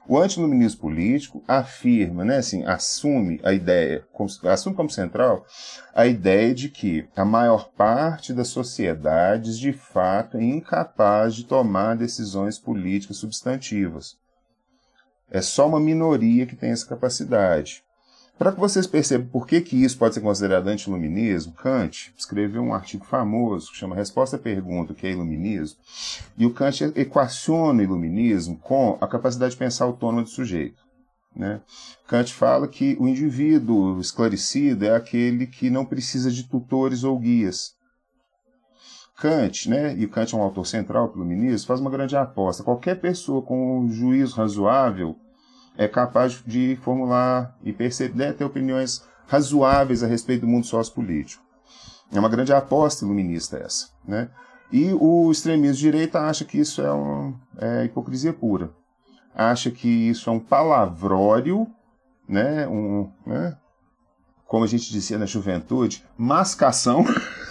O antiluminismo político afirma, né, assim, assume a ideia, assume como central a ideia de que a maior parte das sociedades, de fato, é incapaz de tomar decisões políticas substantivas. É só uma minoria que tem essa capacidade. Para que vocês percebam por que, que isso pode ser considerado antiluminismo, Kant escreveu um artigo famoso que chama Resposta à Pergunta, o que é iluminismo, e o Kant equaciona o iluminismo com a capacidade de pensar autônoma do sujeito. Né? Kant fala que o indivíduo esclarecido é aquele que não precisa de tutores ou guias. Kant, né, e Kant é um autor central do iluminismo, faz uma grande aposta. Qualquer pessoa com um juízo razoável é capaz de formular e perceber, né, ter opiniões razoáveis a respeito do mundo sociopolítico. É uma grande aposta iluminista essa. Né? E o extremismo de direita acha que isso é, um, é hipocrisia pura. Acha que isso é um palavrório, né? Um, né? Como a gente dizia na juventude, mascação,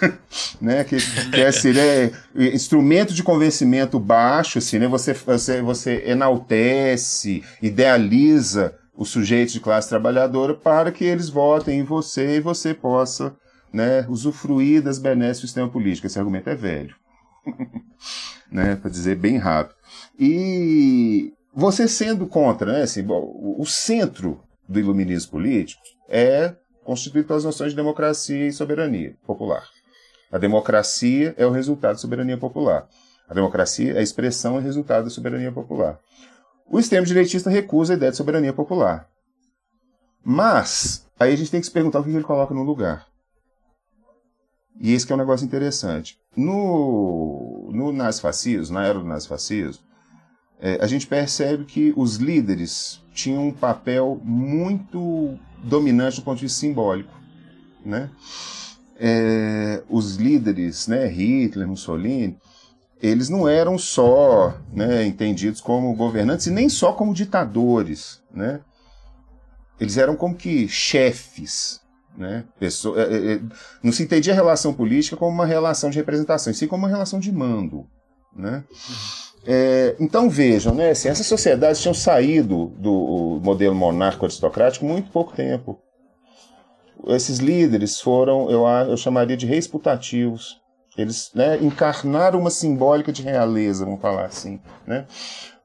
né, que, que é, assim, né, instrumento de convencimento baixo, assim, né, você, você, você enaltece, idealiza os sujeitos de classe trabalhadora para que eles votem em você e você possa né, usufruir das benesses do sistema político. Esse argumento é velho, né, para dizer bem rápido. E você sendo contra, né, assim, o centro do iluminismo político é constituído pelas noções de democracia e soberania popular. A democracia é o resultado da soberania popular. A democracia é a expressão e resultado da soberania popular. O extremo direitista recusa a ideia de soberania popular. Mas, aí a gente tem que se perguntar o que ele coloca no lugar. E esse é um negócio interessante. No, no nazifascismo, na era do nazifascismo, é, a gente percebe que os líderes tinham um papel muito dominante do ponto de vista simbólico. Né? É, os líderes, né, Hitler, Mussolini, eles não eram só né, entendidos como governantes e nem só como ditadores. Né? Eles eram como que chefes. Né? Pessoa, é, é, não se entendia a relação política como uma relação de representação, e sim como uma relação de mando. Né? É, então vejam, né, assim, essas sociedades tinham saído do modelo monarco-aristocrático muito pouco tempo. Esses líderes foram, eu, eu chamaria de reis putativos. Eles né, encarnaram uma simbólica de realeza, vamos falar assim. Né?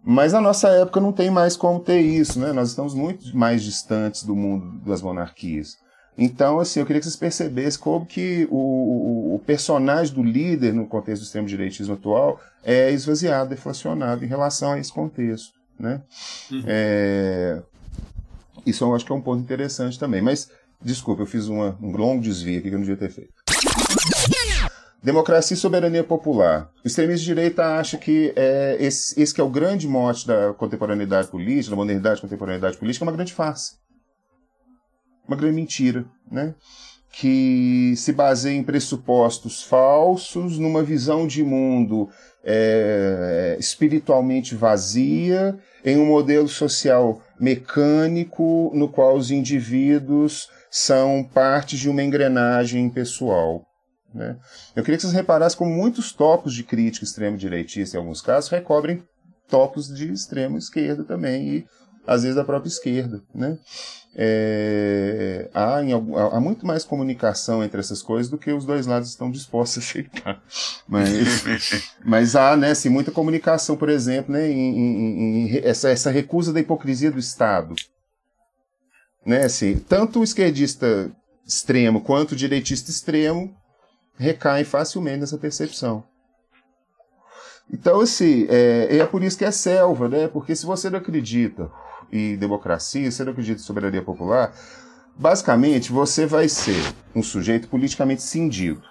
Mas na nossa época não tem mais como ter isso, né? nós estamos muito mais distantes do mundo das monarquias. Então, assim, eu queria que vocês percebessem como que o, o, o personagem do líder no contexto do extremo direitismo atual é esvaziado, deflacionado em relação a esse contexto, né? Uhum. É... Isso eu acho que é um ponto interessante também. Mas, desculpa, eu fiz uma, um longo desvio aqui que eu não devia ter feito. Democracia e soberania popular. O extremismo de direita acha que é, esse, esse que é o grande mote da contemporaneidade política, da modernidade da contemporaneidade política, é uma grande farsa uma grande mentira, né? que se baseia em pressupostos falsos, numa visão de mundo é, espiritualmente vazia, em um modelo social mecânico no qual os indivíduos são parte de uma engrenagem pessoal. Né? Eu queria que vocês reparassem como muitos topos de crítica extremo-direitista, em alguns casos, recobrem topos de extremo esquerda também, e às vezes da própria esquerda. Né? é, há, em, há, muito mais comunicação entre essas coisas do que os dois lados estão dispostos a aceitar. Mas, mas há né, assim, muita comunicação, por exemplo, né, em, em, em essa, essa recusa da hipocrisia do Estado. Né, assim, tanto o esquerdista extremo quanto o direitista extremo recaem facilmente nessa percepção. Então, assim, é, é por isso que é selva, né? Porque se você não acredita e democracia, você não acredita em soberania popular, basicamente você vai ser um sujeito politicamente cindido.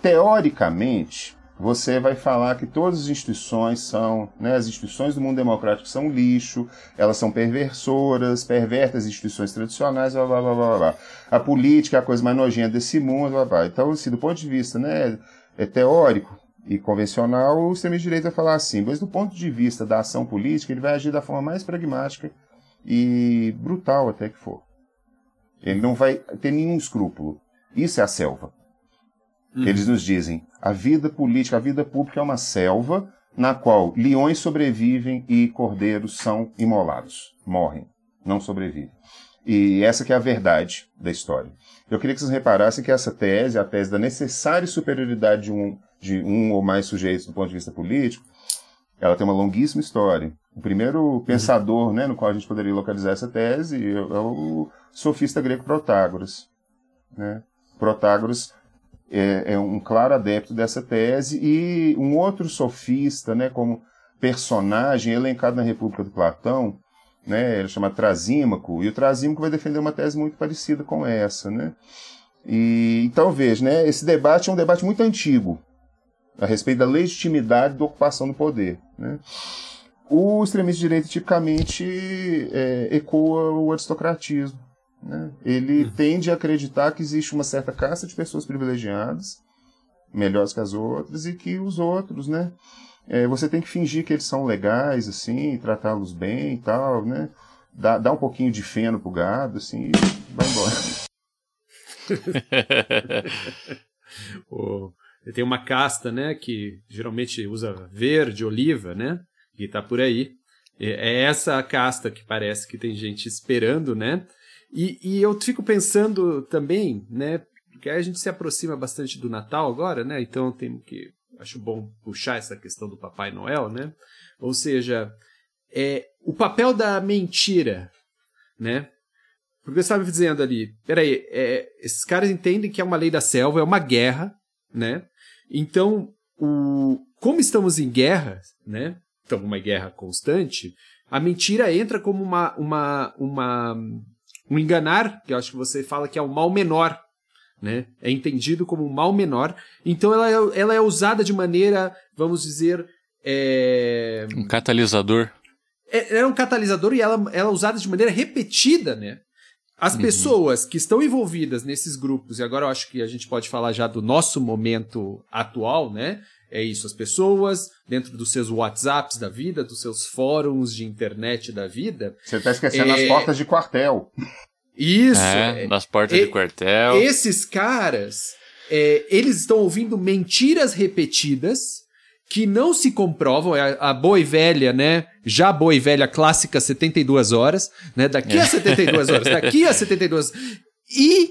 Teoricamente, você vai falar que todas as instituições são, né, as instituições do mundo democrático são lixo, elas são perversoras, pervertem as instituições tradicionais, blá, blá, blá, blá, blá. A política é a coisa mais nojenta desse mundo, blá, blá. Então, assim, do ponto de vista né, é teórico, e convencional, o extremista direito vai falar assim, mas do ponto de vista da ação política, ele vai agir da forma mais pragmática e brutal até que for. Ele não vai ter nenhum escrúpulo. Isso é a selva. Uhum. Eles nos dizem, a vida política, a vida pública é uma selva na qual leões sobrevivem e cordeiros são imolados, morrem, não sobrevivem. E essa que é a verdade da história. Eu queria que vocês reparassem que essa tese, a tese da necessária superioridade de um, de um ou mais sujeitos do ponto de vista político, ela tem uma longuíssima história. O primeiro uhum. pensador né, no qual a gente poderia localizar essa tese é, é o sofista grego Protágoras. Né? Protágoras é, é, um claro adepto dessa tese e um outro sofista, né, como personagem elencado na República do Platão, né, ele chama Trasímaco, e o Trasímaco vai defender uma tese muito parecida com essa. Né? E, então veja, né, esse debate é um debate muito antigo a respeito da legitimidade da ocupação do poder. Né? O extremismo de direita tipicamente é, ecoa o aristocratismo. Né? Ele uhum. tende a acreditar que existe uma certa casta de pessoas privilegiadas, melhores que as outras, e que os outros, né? É, você tem que fingir que eles são legais, assim, tratá-los bem e tal, né? Dá, dá um pouquinho de feno pro gado, assim, e vai
embora. oh, tem uma casta, né, que geralmente usa verde, oliva, né? E tá por aí. É essa casta que parece que tem gente esperando, né? E, e eu fico pensando também, né? Porque a gente se aproxima bastante do Natal agora, né? Então tem que. Acho bom puxar essa questão do Papai Noel, né? Ou seja, é, o papel da mentira, né? Porque você estava dizendo ali, peraí, é, esses caras entendem que é uma lei da selva, é uma guerra, né? Então, o, como estamos em guerra, né? Então, uma guerra constante, a mentira entra como uma, uma, uma um enganar, que eu acho que você fala que é o mal menor, né? É entendido como um mal menor. Então ela é, ela é usada de maneira, vamos dizer, é...
um catalisador.
É, é um catalisador e ela, ela é usada de maneira repetida, né? As uhum. pessoas que estão envolvidas nesses grupos, e agora eu acho que a gente pode falar já do nosso momento atual, né? É isso, as pessoas dentro dos seus WhatsApps da vida, dos seus fóruns de internet da vida.
Você está esquecendo é... as portas de quartel.
Isso.
É, nas portas é, de quartel.
Esses caras, é, eles estão ouvindo mentiras repetidas que não se comprovam, é a, a boa e velha, né? Já boa e velha clássica 72 horas, né? Daqui a 72 horas, daqui a 72 E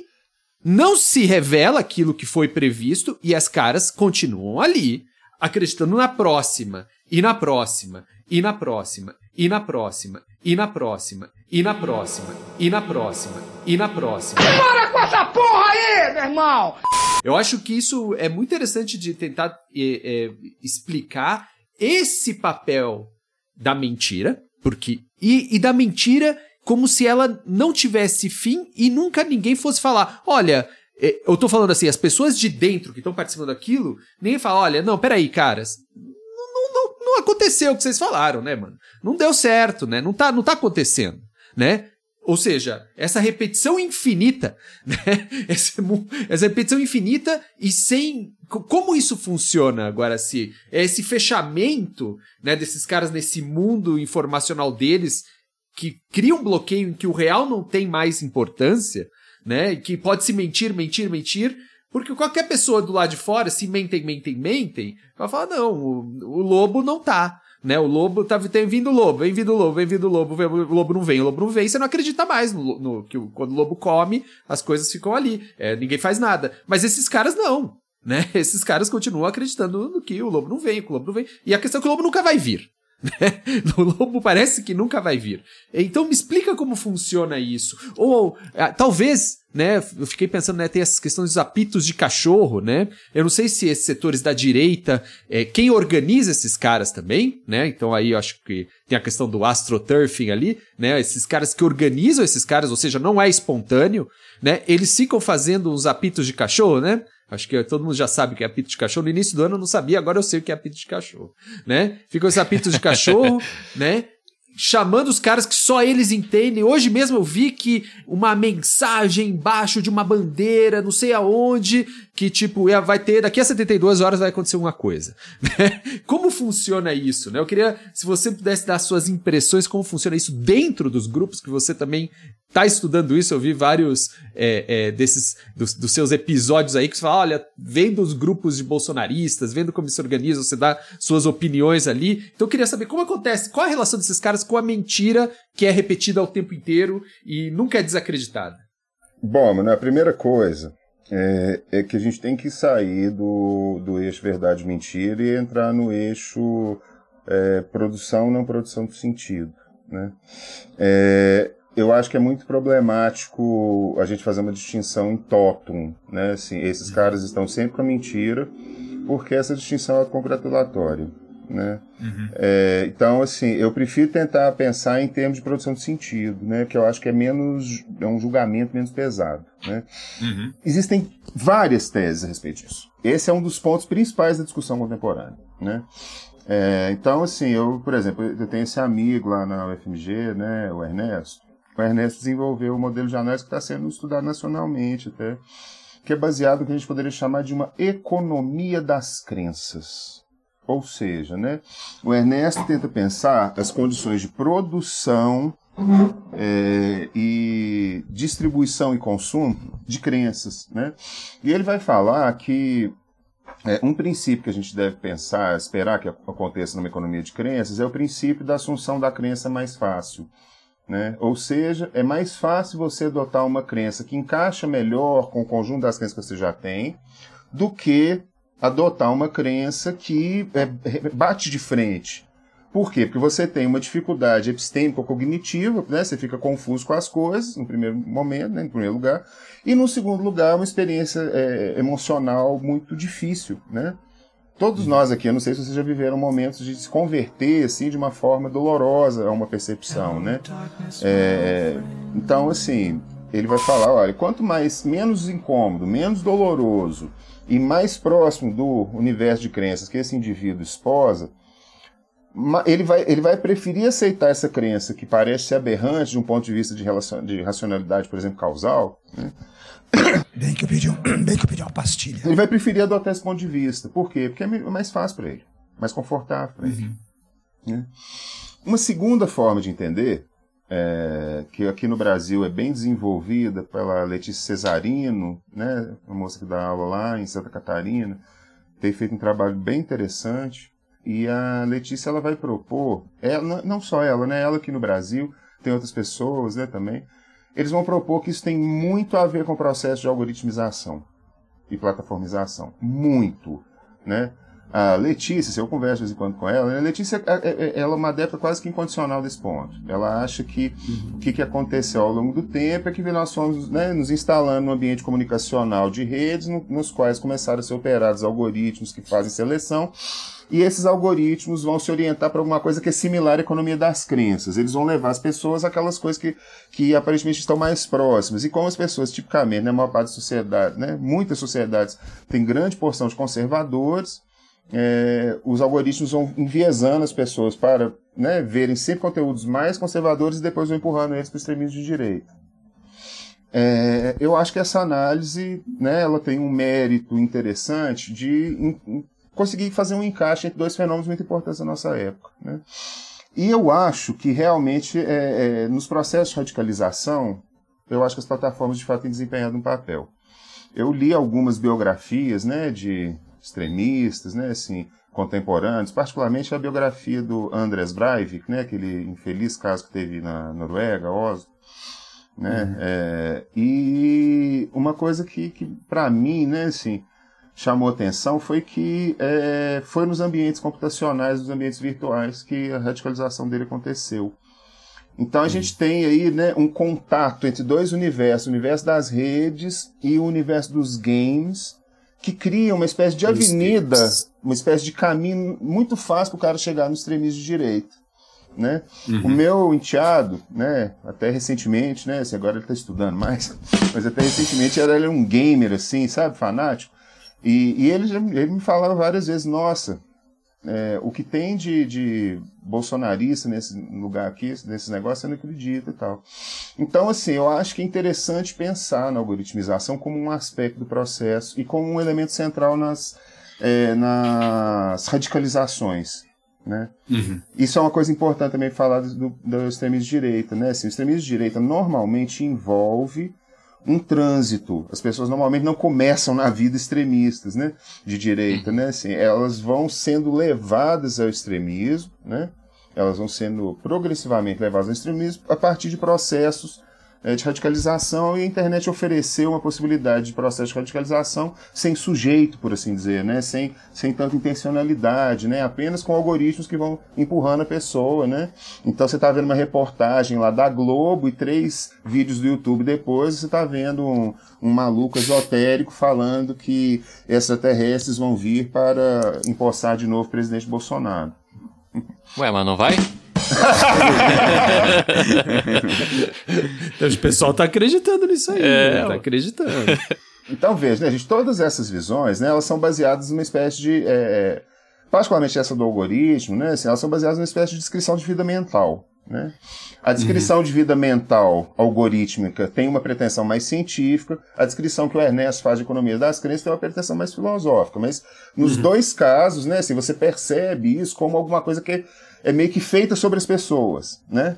não se revela aquilo que foi previsto e as caras continuam ali, acreditando na próxima, e na próxima, e na próxima, e na próxima, e na próxima, e na próxima, e na próxima, e na próxima.
Para com essa porra aí, meu irmão!
Eu acho que isso é muito interessante de tentar é, é, explicar esse papel da mentira, porque e, e da mentira como se ela não tivesse fim e nunca ninguém fosse falar: olha, eu tô falando assim, as pessoas de dentro que estão participando daquilo, ninguém fala: olha, não, peraí, caras, não, não, não aconteceu o que vocês falaram, né, mano? Não deu certo, né? Não tá, não tá acontecendo, né? Ou seja, essa repetição infinita, né? Essa, essa, repetição infinita e sem. Como isso funciona agora? Se é esse fechamento né, desses caras nesse mundo informacional deles que cria um bloqueio em que o real não tem mais importância, né? Que pode se mentir, mentir, mentir, porque qualquer pessoa do lado de fora, se mentem, mentem, mentem, vai falar, não, o, o lobo não tá. Né, o lobo tá tem vindo o lobo, vem vindo o lobo, vem vindo o lobo, o lobo não vem, o lobo não vem, você não acredita mais no, no que quando o lobo come, as coisas ficam ali, é, ninguém faz nada. Mas esses caras não, né? Esses caras continuam acreditando no que o lobo não vem, que o lobo não vem. E a questão é que o lobo nunca vai vir. O lobo parece que nunca vai vir. Então me explica como funciona isso. Ou ah, talvez, né? Eu fiquei pensando, né? Tem essas questões dos apitos de cachorro, né? Eu não sei se esses setores da direita, é, quem organiza esses caras também, né? Então aí eu acho que tem a questão do astroturfing ali, né? Esses caras que organizam esses caras, ou seja, não é espontâneo, né? Eles ficam fazendo uns apitos de cachorro, né? Acho que todo mundo já sabe o que é apito de cachorro. No início do ano eu não sabia, agora eu sei o que é apito de cachorro, né? Ficam esses apitos de cachorro, né? Chamando os caras que só eles entendem. Hoje mesmo eu vi que uma mensagem embaixo de uma bandeira, não sei aonde, que tipo, é, vai ter, daqui a 72 horas vai acontecer alguma coisa. Né? Como funciona isso, né? Eu queria, se você pudesse dar suas impressões, como funciona isso dentro dos grupos que você também tá estudando isso, eu vi vários é, é, desses dos, dos, seus episódios aí que você fala, olha, vendo os grupos de bolsonaristas, vendo como se organizam, você dá suas opiniões ali. Então eu queria saber como acontece, qual a relação desses caras com a mentira que é repetida o tempo inteiro e nunca é desacreditada.
Bom, mano, a primeira coisa é, é que a gente tem que sair do, do eixo verdade-mentira e entrar no eixo é, produção, não produção do sentido. Né? É, eu acho que é muito problemático a gente fazer uma distinção em totum, né? Assim, esses caras estão sempre com a mentira, porque essa distinção é congratulatória, né? Uhum. É, então, assim, eu prefiro tentar pensar em termos de produção de sentido, né? Que eu acho que é menos, é um julgamento menos pesado, né? Uhum. Existem várias teses a respeito disso. Esse é um dos pontos principais da discussão contemporânea, né? É, então, assim, eu, por exemplo, eu tenho esse amigo lá na UFMG, né, o Ernesto, o Ernesto desenvolveu um modelo de análise que está sendo estudado nacionalmente até, que é baseado no que a gente poderia chamar de uma economia das crenças. Ou seja, né, o Ernesto tenta pensar as condições de produção é, e distribuição e consumo de crenças. Né? E ele vai falar que é, um princípio que a gente deve pensar, esperar que aconteça numa economia de crenças, é o princípio da assunção da crença mais fácil. Né? Ou seja, é mais fácil você adotar uma crença que encaixa melhor com o conjunto das crenças que você já tem, do que adotar uma crença que é, bate de frente. Por quê? Porque você tem uma dificuldade epistêmica cognitiva, né? você fica confuso com as coisas, no primeiro momento, né? em primeiro lugar, e no segundo lugar, uma experiência é, emocional muito difícil. Né? Todos nós aqui, eu não sei se vocês já viveram momentos de se converter assim de uma forma dolorosa a uma percepção, né? É, então, assim, ele vai falar, olha, quanto mais menos incômodo, menos doloroso e mais próximo do universo de crenças que esse indivíduo esposa, ele vai, ele vai preferir aceitar essa crença que parece ser aberrante de um ponto de vista de, relacion, de racionalidade, por exemplo, causal, né?
Bem que, eu pedi um, bem que eu pedi uma pastilha.
Ele vai preferir adotar esse ponto de vista. Por quê? Porque é mais fácil para ele. Mais confortável para ele. Uhum. Né? Uma segunda forma de entender, é, que aqui no Brasil é bem desenvolvida pela Letícia Cesarino, né, uma moça que dá aula lá em Santa Catarina, tem feito um trabalho bem interessante. E a Letícia ela vai propor, ela, não só ela, né, ela aqui no Brasil, tem outras pessoas né, também, eles vão propor que isso tem muito a ver com o processo de algoritmização e plataformização. Muito. Né? A Letícia, se eu converso de vez em quando com ela, a Letícia é, é, é, ela é uma adepta quase que incondicional desse ponto. Ela acha que uhum. o que, que aconteceu ao longo do tempo é que nós fomos né, nos instalando no ambiente comunicacional de redes, no, nos quais começaram a ser operados algoritmos que fazem seleção e esses algoritmos vão se orientar para alguma coisa que é similar à economia das crenças. Eles vão levar as pessoas àquelas coisas que, que aparentemente estão mais próximas. E como as pessoas, tipicamente, na maior parte da sociedade, né, muitas sociedades têm grande porção de conservadores, é, os algoritmos vão enviesando as pessoas para né, verem sempre conteúdos mais conservadores e depois vão empurrando eles para o extremismo de direita. É, eu acho que essa análise né, ela tem um mérito interessante de conseguir fazer um encaixe entre dois fenômenos muito importantes da nossa época. Né? E eu acho que realmente, é, é, nos processos de radicalização, eu acho que as plataformas de fato têm desempenhado um papel. Eu li algumas biografias né, de extremistas, né, assim, contemporâneos, particularmente a biografia do Andres Breivik, né, aquele infeliz caso que teve na Noruega, Oslo. Né, uhum. é, e uma coisa que, que para mim, né, assim, chamou atenção foi que é, foi nos ambientes computacionais, nos ambientes virtuais, que a radicalização dele aconteceu. Então a uhum. gente tem aí né, um contato entre dois universos, o universo das redes e o universo dos games, que cria uma espécie de avenida, uma espécie de caminho muito fácil para o cara chegar no extremismo de direita. Né? Uhum. O meu enteado, né, até recentemente, né, assim, agora ele está estudando mais, mas até recentemente era ele um gamer, assim, sabe, fanático. E, e ele, ele me falava várias vezes, nossa, é, o que tem de, de bolsonarista nesse lugar aqui, nesse negócio, eu não acredito e tal. Então, assim, eu acho que é interessante pensar na algoritmização como um aspecto do processo e como um elemento central nas, é, nas radicalizações. Né? Uhum. Isso é uma coisa importante também falar do, do extremismo de direita. Né? Assim, o extremismo de direita normalmente envolve um trânsito. As pessoas normalmente não começam na vida extremistas, né, de direita, né, assim, elas vão sendo levadas ao extremismo, né, elas vão sendo progressivamente levadas ao extremismo a partir de processos de radicalização e a internet ofereceu uma possibilidade de processo de radicalização sem sujeito, por assim dizer, né? sem, sem tanta intencionalidade, né? apenas com algoritmos que vão empurrando a pessoa. Né? Então você está vendo uma reportagem lá da Globo e três vídeos do YouTube depois você está vendo um, um maluco esotérico falando que extraterrestres vão vir para empossar de novo o presidente Bolsonaro.
Ué, mas não vai?
então, o pessoal tá acreditando nisso aí, é, né? tá acreditando.
Então veja, né, gente, todas essas visões, né, elas são baseadas numa espécie de, é, é, particularmente essa do algoritmo, né, assim, elas são baseadas numa espécie de descrição de vida mental, né. A descrição uhum. de vida mental algorítmica tem uma pretensão mais científica, a descrição que o Ernesto faz de economia das crenças tem uma pretensão mais filosófica, mas nos uhum. dois casos, né, assim, você percebe isso como alguma coisa que é meio que feita sobre as pessoas, né?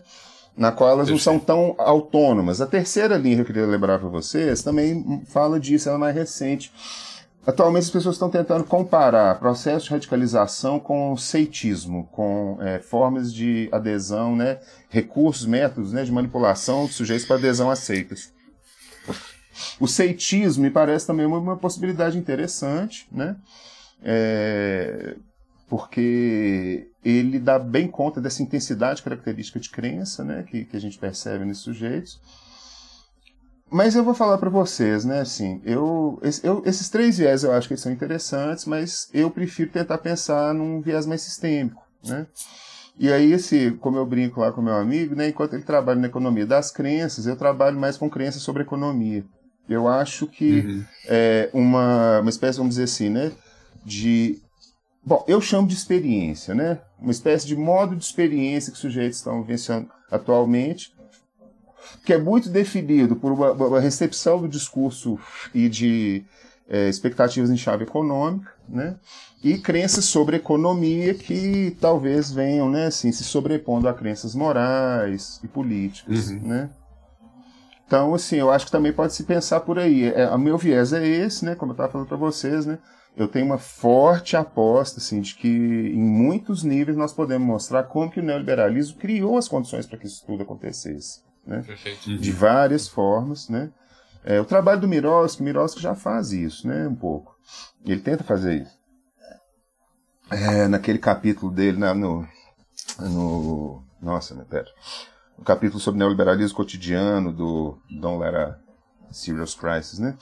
Na qual elas não são tão autônomas. A terceira linha que eu queria lembrar para vocês também fala disso, ela é mais recente. Atualmente as pessoas estão tentando comparar processo de radicalização com ceitismo, com é, formas de adesão, né, recursos, métodos né, de manipulação de sujeitos para adesão a seitas. O ceitismo me parece também uma, uma possibilidade interessante, né? É, porque ele dá bem conta dessa intensidade característica de crença né, que, que a gente percebe nesses sujeitos. Mas eu vou falar para vocês, né, assim, eu, eu, esses três viés eu acho que são interessantes, mas eu prefiro tentar pensar num viés mais sistêmico, né? E aí, esse, como eu brinco lá com meu amigo, né, enquanto ele trabalha na economia das crenças, eu trabalho mais com crenças sobre economia. Eu acho que uhum. é uma, uma espécie, vamos dizer assim, né, de Bom, eu chamo de experiência, né? Uma espécie de modo de experiência que os sujeitos estão vivenciando atualmente, que é muito definido por uma, uma recepção do discurso e de é, expectativas em chave econômica, né? E crenças sobre economia que talvez venham, né, assim, se sobrepondo a crenças morais e políticas, uhum. né? Então, assim, eu acho que também pode se pensar por aí. É, o meu viés é esse, né? Como eu estava falando para vocês, né? Eu tenho uma forte aposta assim, de que em muitos níveis nós podemos mostrar como que o neoliberalismo criou as condições para que isso tudo acontecesse. Né? Perfeito. De várias formas. Né? É, o trabalho do Miroski, Miroski já faz isso né, um pouco. Ele tenta fazer isso. É, naquele capítulo dele, na, no, no. Nossa, né, pera. O capítulo sobre neoliberalismo cotidiano do Dom Lara Serious Crisis, né?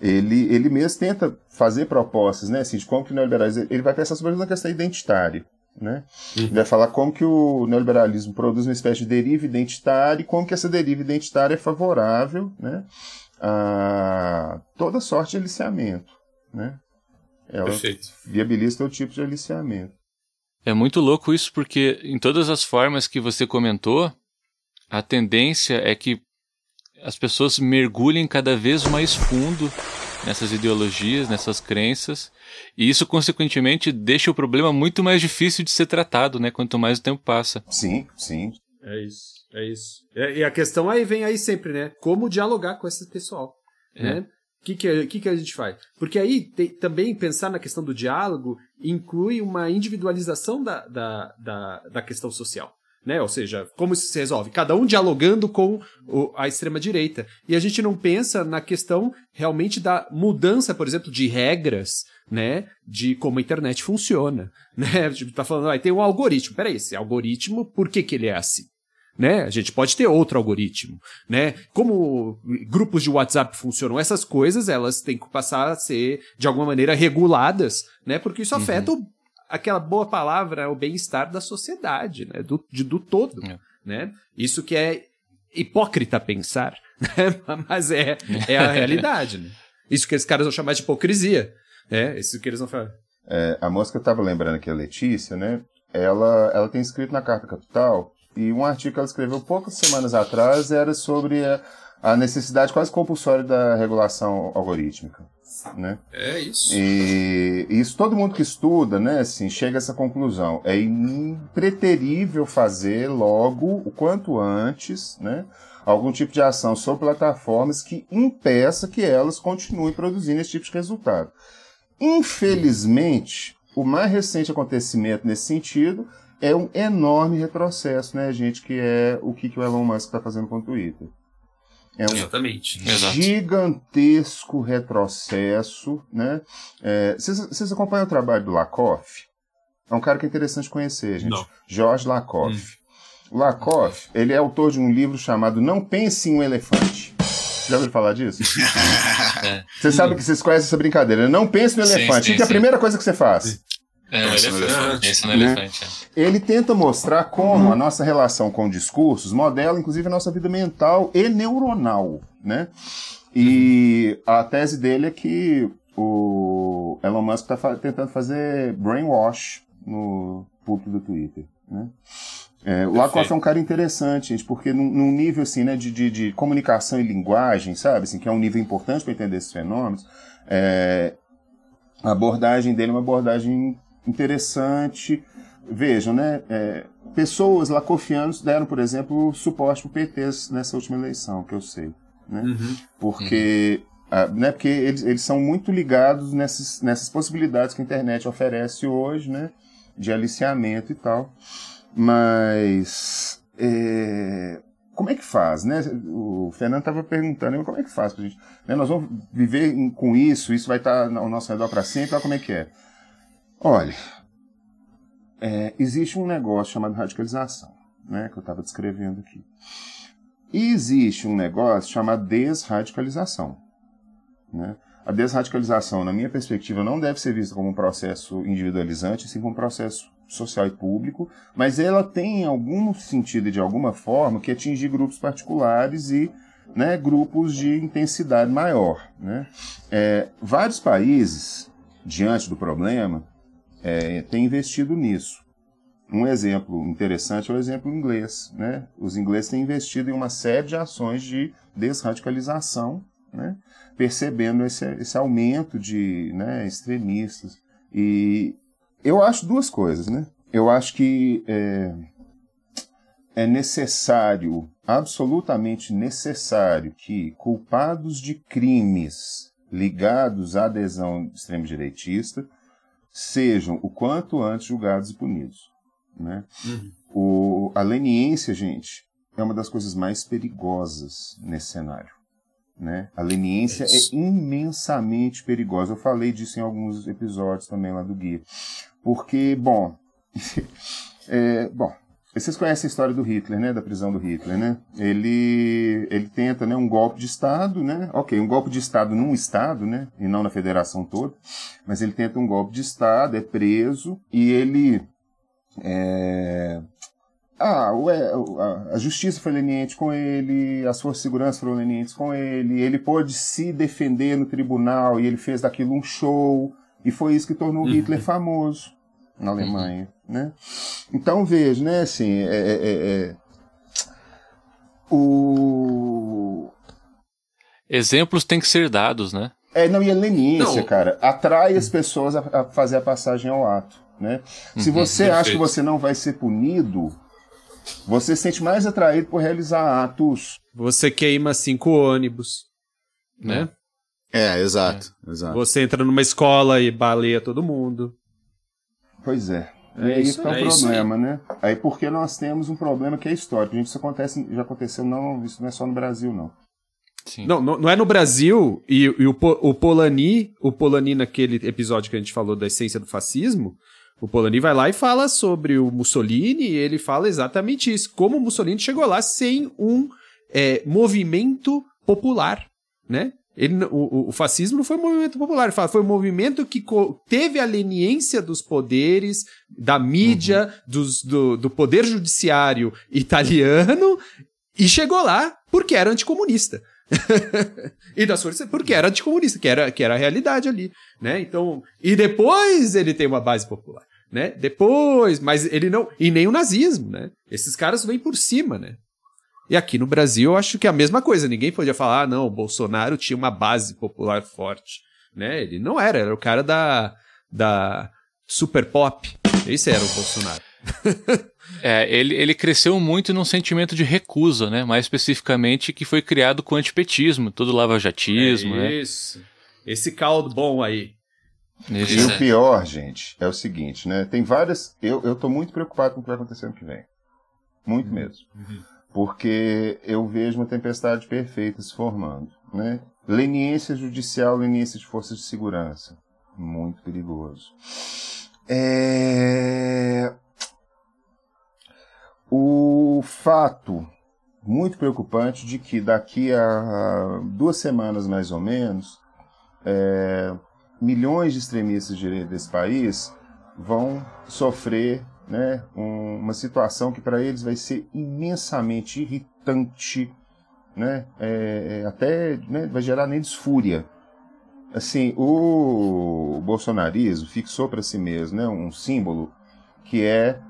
Ele, ele mesmo tenta fazer propostas, né? Assim, de como que o neoliberalismo... Ele vai pensar sobre a questão identitária, né? Uhum. Ele vai falar como que o neoliberalismo produz uma espécie de deriva identitária e como que essa deriva identitária é favorável, né? A toda sorte de aliciamento, né? Ela Perfeito. viabiliza o tipo de aliciamento.
É muito louco isso porque em todas as formas que você comentou, a tendência é que as pessoas mergulhem cada vez mais fundo nessas ideologias, nessas crenças, e isso consequentemente deixa o problema muito mais difícil de ser tratado, né? Quanto mais o tempo passa.
Sim, sim.
É isso, é isso. E a questão aí vem aí sempre, né? Como dialogar com esse pessoal, é. né? O que, que, que, que a gente faz? Porque aí tem, também pensar na questão do diálogo inclui uma individualização da, da, da, da questão social né? Ou seja, como isso se resolve? Cada um dialogando com o, a extrema-direita. E a gente não pensa na questão realmente da mudança, por exemplo, de regras, né? De como a internet funciona, né? Tipo, tá falando, ah, tem um algoritmo. Peraí, esse algoritmo, por que, que ele é assim? Né? A gente pode ter outro algoritmo, né? Como grupos de WhatsApp funcionam, essas coisas elas têm que passar a ser de alguma maneira reguladas, né? Porque isso uhum. afeta o aquela boa palavra, o bem-estar da sociedade, né? do, de, do todo. É. Né? Isso que é hipócrita pensar, né? mas é, é a realidade. Né? Isso que esses caras vão chamar de hipocrisia. É, isso que eles vão falar.
É, a moça que eu estava lembrando aqui, a Letícia, né? Ela, ela tem escrito na Carta Capital, e um artigo que ela escreveu poucas semanas atrás era sobre a, a necessidade quase compulsória da regulação algorítmica. Né?
É isso.
E isso todo mundo que estuda, né, assim, chega a essa conclusão. É impreterível fazer logo, o quanto antes, né, algum tipo de ação sobre plataformas que impeça que elas continuem produzindo esse tipo de resultado. Infelizmente, o mais recente acontecimento nesse sentido é um enorme retrocesso, né, gente, que é o que, que o Elon Musk está fazendo com o Twitter. É um
Exatamente.
gigantesco retrocesso, né? É, vocês, acompanham o trabalho do Lakoff? É um cara que é interessante conhecer, gente.
Não.
Jorge Lakoff. Hum. Lakoff, ele é autor de um livro chamado Não Pense em um Elefante. Já ouviu falar disso? é. Você sabe que vocês conhecem essa brincadeira. Não pense no elefante. Sim, sim, o que é a primeira coisa que você faz?
É, pensa no elefante. Pensa no né? elefante.
É. Ele tenta mostrar como a nossa relação com discursos modela, inclusive, a nossa vida mental e neuronal, né? E a tese dele é que o Elon Musk está tentando fazer brainwash no público do Twitter, né? É, o Lakoff é um cara interessante, gente, porque num, num nível assim, né, de, de, de, comunicação e linguagem, sabe, assim, que é um nível importante para entender esses fenômenos, é, a abordagem dele é uma abordagem interessante. Vejam, né, é, pessoas lacofianos deram, por exemplo, suporte para o PT nessa última eleição, que eu sei, né, uhum. porque... Uhum. Ah, né, porque eles, eles são muito ligados nessas, nessas possibilidades que a internet oferece hoje, né, de aliciamento e tal. Mas é, como é que faz, né? O Fernando estava perguntando, como é que faz pra gente? Né? Nós vamos viver com isso, isso vai estar ao nosso redor para sempre, olha como é que é. Olha, é, existe um negócio chamado radicalização, né? Que eu estava descrevendo aqui. E existe um negócio chamado desradicalização, né? A desradicalização, na minha perspectiva, não deve ser vista como um processo individualizante, sim como um processo social e público, mas ela tem em algum sentido e de alguma forma que atingir grupos particulares e né, grupos de intensidade maior. Né? É, vários países, diante do problema, é, têm investido nisso. Um exemplo interessante é o exemplo inglês. Né? Os ingleses têm investido em uma série de ações de desradicalização né, percebendo esse, esse aumento de né, extremistas. E eu acho duas coisas, né? Eu acho que é, é necessário, absolutamente necessário, que culpados de crimes ligados à adesão extremo-direitista sejam o quanto antes julgados e punidos. Né? Uhum. O, a leniência, gente, é uma das coisas mais perigosas nesse cenário. Né? A leniência é, é imensamente perigosa. Eu falei disso em alguns episódios também lá do guia. Porque, bom, é, bom, vocês conhecem a história do Hitler, né? Da prisão do Hitler, né? Ele, ele tenta, né, um golpe de Estado, né? Ok, um golpe de Estado num Estado, né? E não na federação toda. Mas ele tenta um golpe de Estado, é preso e ele é, ah, a justiça foi leniente com ele, as forças de segurança foram lenientes com ele, ele pôde se defender no tribunal e ele fez daquilo um show, e foi isso que tornou uhum. Hitler famoso na Alemanha, uhum. né? Então veja, né, assim, é, é, é, é o...
Exemplos têm que ser dados, né?
É, não, e a leniência, não. cara, atrai as pessoas a, a, fazer a passagem ao ato, né? Se uhum, você acha que você não vai ser punido, você se sente mais atraído por realizar atos.
Você queima cinco ônibus, né?
É, exato, é. exato.
Você entra numa escola e baleia todo mundo.
Pois é. É, é isso que é o é problema, né? Aí porque nós temos um problema que é histórico. Isso acontece, já aconteceu, não, isso não é só no Brasil, não.
Sim. Não, não, não é no Brasil, e, e o, o Polani, o Polani naquele episódio que a gente falou da essência do fascismo, o Polanyi vai lá e fala sobre o Mussolini, e ele fala exatamente isso, como o Mussolini chegou lá sem um é, movimento popular, né? Ele, o, o, fascismo não foi um movimento popular, foi um movimento que teve a leniência dos poderes, da mídia, uhum. dos, do, do poder judiciário italiano, e chegou lá porque era anticomunista. e das forças, porque era anticomunista, que era, que era a realidade ali, né? Então, e depois ele tem uma base popular, né? Depois, mas ele não, e nem o nazismo, né? Esses caras vêm por cima, né? E aqui no Brasil eu acho que é a mesma coisa. Ninguém podia falar, ah, não, o Bolsonaro tinha uma base popular forte. Né? Ele não era, era o cara da, da super pop. Esse era o Bolsonaro.
é, ele, ele cresceu muito num sentimento de recusa, né? Mais especificamente que foi criado com o antipetismo, todo lavajatismo, é
né? Isso. Esse caldo bom aí.
Isso. E o pior, gente, é o seguinte, né? Tem várias. Eu, eu tô muito preocupado com o que vai acontecer ano que vem. Muito uhum. mesmo. Uhum. Porque eu vejo uma tempestade perfeita se formando, né? Leniência judicial, leniência de forças de segurança. Muito perigoso. É... O fato muito preocupante de que daqui a duas semanas mais ou menos, é, milhões de extremistas de desse país vão sofrer né, um, uma situação que para eles vai ser imensamente irritante, né, é, é, até né, vai gerar neles fúria. Assim, o bolsonarismo fixou para si mesmo né, um símbolo que é,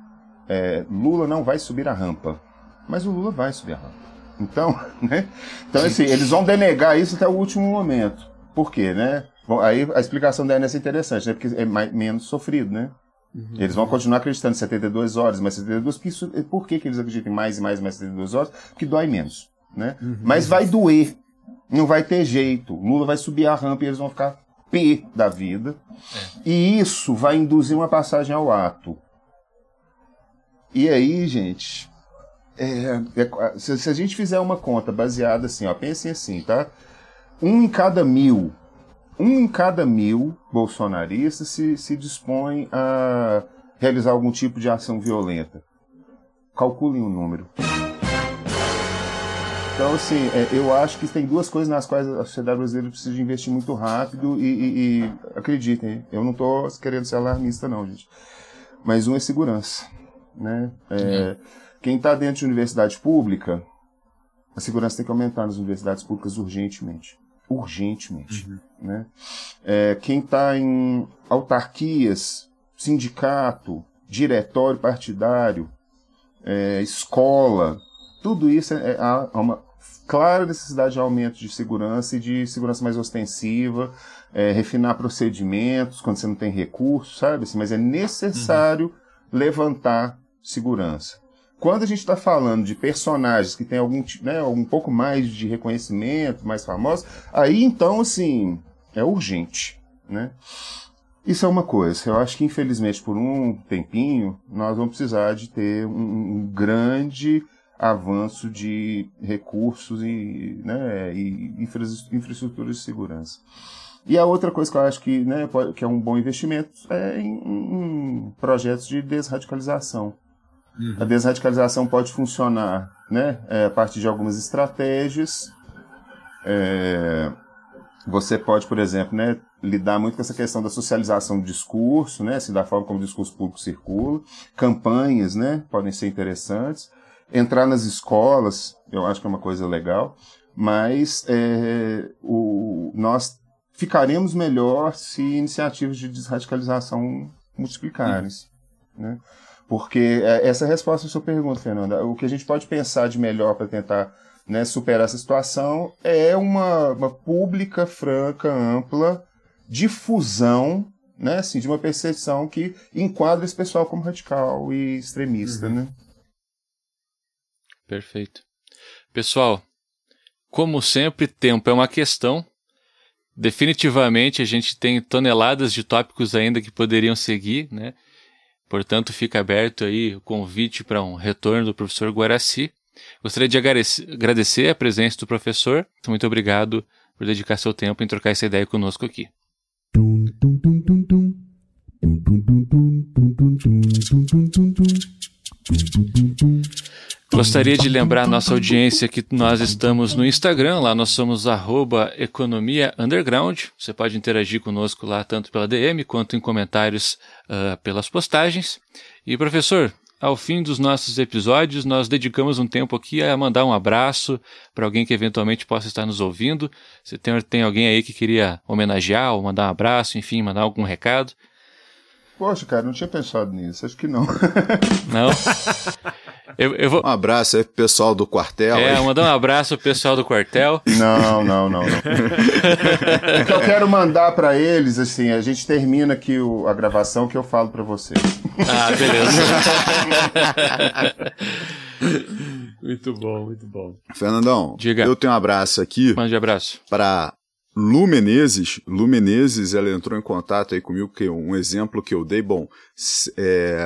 é Lula não vai subir a rampa, mas o Lula vai subir a rampa. Então, né? Então, assim, eles vão denegar isso até o último momento. Por quê, né? Bom, aí a explicação da Enes é interessante, né? Porque é mais, menos sofrido, né? Uhum. Eles vão continuar acreditando em 72 horas, mas 72, porque isso, por que, que eles acreditam em mais e mais e mais 72 horas? Porque dói menos, né? Uhum. Mas vai doer, não vai ter jeito. Lula vai subir a rampa e eles vão ficar P da vida. É. E isso vai induzir uma passagem ao ato. E aí, gente, é, é, se, se, a gente fizer uma conta baseada assim, ó, pensem assim, tá? Um em cada mil um em cada mil bolsonaristas se, se dispõe a realizar algum tipo de ação violenta. Calculem o número. Então, assim, é, eu acho que tem duas coisas nas quais a sociedade brasileira precisa investir muito rápido e, e, e acreditem, eu não estou querendo ser alarmista, não, gente. Mas um é segurança. Né? É, quem está dentro de universidade pública, a segurança tem que aumentar nas universidades públicas urgentemente urgentemente. Uhum. Né? É, quem está em autarquias, sindicato, diretório partidário, é, escola, tudo isso é, é, há uma clara necessidade de aumento de segurança e de segurança mais ostensiva, é, refinar procedimentos quando você não tem recursos, sabe? Assim, mas é necessário uhum. levantar segurança. Quando a gente está falando de personagens que têm algum, né, um pouco mais de reconhecimento, mais famosos, aí então, assim, é urgente, né? Isso é uma coisa. Eu acho que, infelizmente, por um tempinho, nós vamos precisar de ter um, grande avanço de recursos e, né, e infra, infraestruturas de segurança. E a outra coisa que eu acho que, né, que é um bom investimento é em, em projetos de desradicalização. Uhum. A desradicalização pode funcionar né, é, a partir de algumas estratégias. É, você pode, por exemplo, né, lidar muito com essa questão da socialização do discurso, né, assim, da forma como o discurso público circula. Campanhas né, podem ser interessantes. Entrar nas escolas, eu acho que é uma coisa legal. Mas é, o, nós ficaremos melhor se iniciativas de desradicalização multiplicarem. Uhum. Né? Porque é, essa é a resposta à sua pergunta, Fernanda. O que a gente pode pensar de melhor para tentar né, superar essa situação é uma, uma pública, franca, ampla difusão né, assim, de uma percepção que enquadra esse pessoal como radical e extremista. Uhum. Né?
Perfeito. Pessoal, como sempre, tempo é uma questão. Definitivamente a gente tem toneladas de tópicos ainda que poderiam seguir, né? Portanto, fica aberto aí o convite para um retorno do professor Guaraci. Gostaria de agradecer a presença do professor. Muito obrigado por dedicar seu tempo em trocar essa ideia conosco aqui. Gostaria de lembrar a nossa audiência que nós estamos no Instagram, lá nós somos arroba economia underground. Você pode interagir conosco lá tanto pela DM quanto em comentários uh, pelas postagens. E professor, ao fim dos nossos episódios, nós dedicamos um tempo aqui a mandar um abraço para alguém que eventualmente possa estar nos ouvindo. Você tem, tem alguém aí que queria homenagear ou mandar um abraço, enfim, mandar algum recado?
Poxa, cara, não tinha pensado nisso. Acho que não.
Não? Eu, eu vou...
Um abraço aí pro pessoal do quartel.
É, mandar um abraço pro pessoal do quartel.
Não, não, não, não. o que eu quero mandar para eles, assim, a gente termina aqui o, a gravação que eu falo para vocês.
Ah, beleza.
muito bom, muito bom.
Fernandão,
Diga.
eu tenho um abraço aqui.
Mande abraço.
Para Lu Menezes, Lu Menezes, ela entrou em contato aí comigo, que um exemplo que eu dei, bom, é,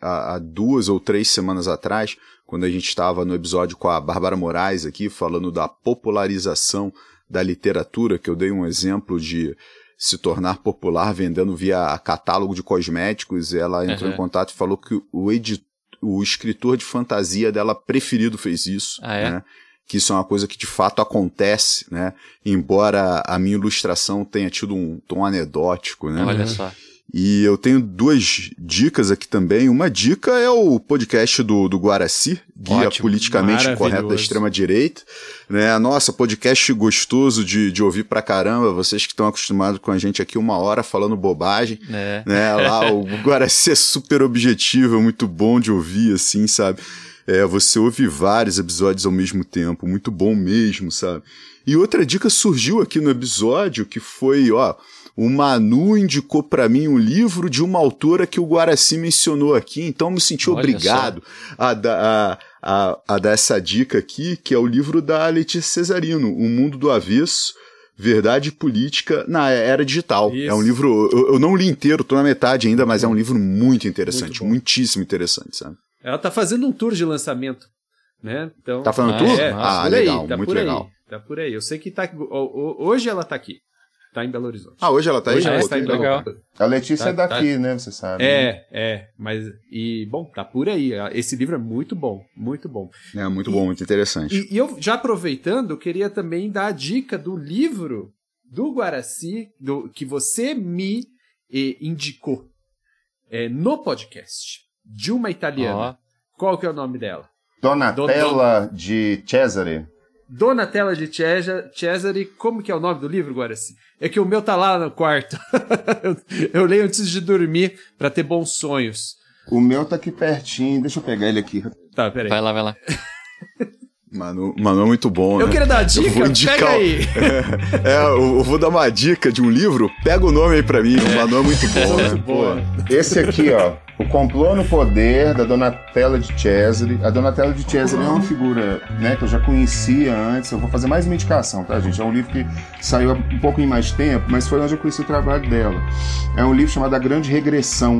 há duas ou três semanas atrás, quando a gente estava no episódio com a Bárbara Moraes aqui, falando da popularização da literatura, que eu dei um exemplo de se tornar popular vendendo via catálogo de cosméticos, ela entrou uhum. em contato e falou que o, editor, o escritor de fantasia dela preferido fez isso,
ah, é?
né? Que isso é uma coisa que de fato acontece, né? Embora a minha ilustração tenha tido um tom anedótico, né?
Olha só.
E eu tenho duas dicas aqui também. Uma dica é o podcast do, do Guaraci, Guia Ótimo, Politicamente Correto da Extrema-Direita. Né? Nossa, podcast gostoso de, de ouvir pra caramba. Vocês que estão acostumados com a gente aqui uma hora falando bobagem.
É.
Né? Lá o Guaraci é super objetivo, é muito bom de ouvir, assim, sabe? É, você ouve vários episódios ao mesmo tempo, muito bom mesmo, sabe? E outra dica surgiu aqui no episódio que foi, ó, o Manu indicou para mim um livro de uma autora que o Guaraci mencionou aqui, então me senti Olha obrigado a, a, a, a, dar essa dica aqui, que é o livro da Letícia Cesarino, O Mundo do Avesso, Verdade Política na Era Digital. Isso. É um livro, eu, eu, não li inteiro, tô na metade ainda, mas é um livro muito interessante, muito muitíssimo interessante, sabe?
Ela tá fazendo um tour de lançamento, né? Então,
tá fazendo ah, tour? É, ah, legal, aí, tá muito legal.
Aí, tá por aí. Eu sei que tá hoje ela tá aqui. Tá em Belo Horizonte.
Ah, hoje ela tá
hoje
aí?
Ela está em Belo
legal. A Letícia tá, é daqui, tá... né? Você sabe.
É,
né?
é. Mas, e, bom, tá por aí. Esse livro é muito bom, muito bom.
É, muito e, bom, muito interessante.
E, e, eu, já aproveitando, queria também dar a dica do livro do Guaraci, do, que você me eh, indicou eh, no podcast, de uma italiana. Oh. Qual que é o nome dela?
Donatella Don... de Cesare.
Donatella de Cesare, como que é o nome do livro, Guaraci? É que o meu tá lá no quarto. eu, eu, leio antes de dormir para ter bons sonhos.
O meu tá aqui pertinho, deixa eu pegar ele aqui.
Tá, peraí.
Vai lá, vai lá.
Mano, mano, é muito bom,
Eu
né?
queria dar a dica, indicar, pega aí.
É, é, eu vou dar uma dica de um livro, pega o nome aí pra mim, é. o Manu é muito bom, né? Muito
bom. Esse aqui, ó, O Complô no Poder, da Donatella de Cesare. A Donatella de Cesare é uma figura, né, que eu já conhecia antes, eu vou fazer mais uma indicação, tá, gente? É um livro que saiu um pouco em mais tempo, mas foi onde eu conheci o trabalho dela. É um livro chamado A Grande Regressão,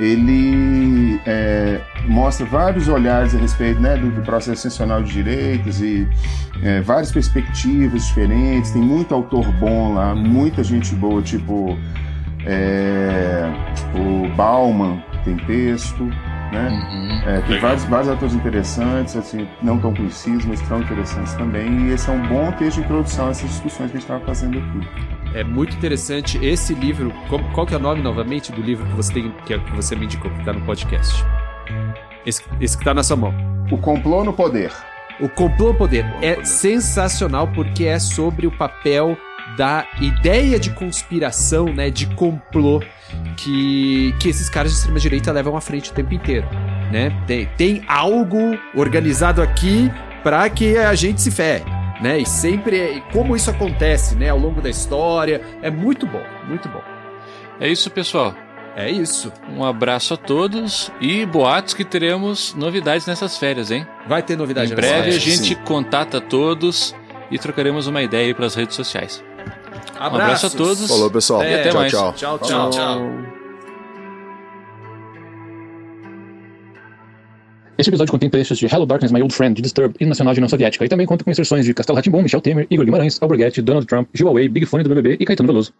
ele é, mostra vários olhares a respeito né, do, do processo excepcional de direitos e é, várias perspectivas diferentes. Tem muito autor bom lá, muita gente boa, tipo é, o Bauman tem texto, né? Uhum, é, tem vários, vários autores interessantes, assim, não tão conhecidos, mas tão interessantes também. E esse é um bom texto de introdução a essas discussões que a gente estava fazendo aqui.
É muito interessante esse livro. Qual, qual que é o nome novamente do livro que você tem que, que você me indicou que está no podcast? Esse, esse que está na sua mão.
O Complô no Poder.
O Complô no Poder é poder. sensacional porque é sobre o papel da ideia de conspiração, né, de complô que, que esses caras de extrema direita levam à frente o tempo inteiro, né? Tem, tem algo organizado aqui para que a gente se ferre né? E sempre como isso acontece, né, ao longo da história, é muito bom, muito bom.
É isso, pessoal.
É isso.
Um abraço a todos e boatos que teremos novidades nessas férias, hein?
Vai ter novidade.
Em breve a gente sim. contata todos e trocaremos uma ideia aí pelas redes sociais.
Abraços.
Um abraço a todos.
Falou, pessoal.
É, e até
tchau,
mais.
Tchau,
tchau. tchau, tchau.
Esse episódio contém trechos de Hello Darkness, My Old Friend, de Disturbed e Nacional de União Soviética, e também conta com inserções de Castelo Ratimbom, Michel Temer, Igor Guimarães, Alborguete, Donald Trump, Gil Away, Big Fone do BBB e Caetano Veloso.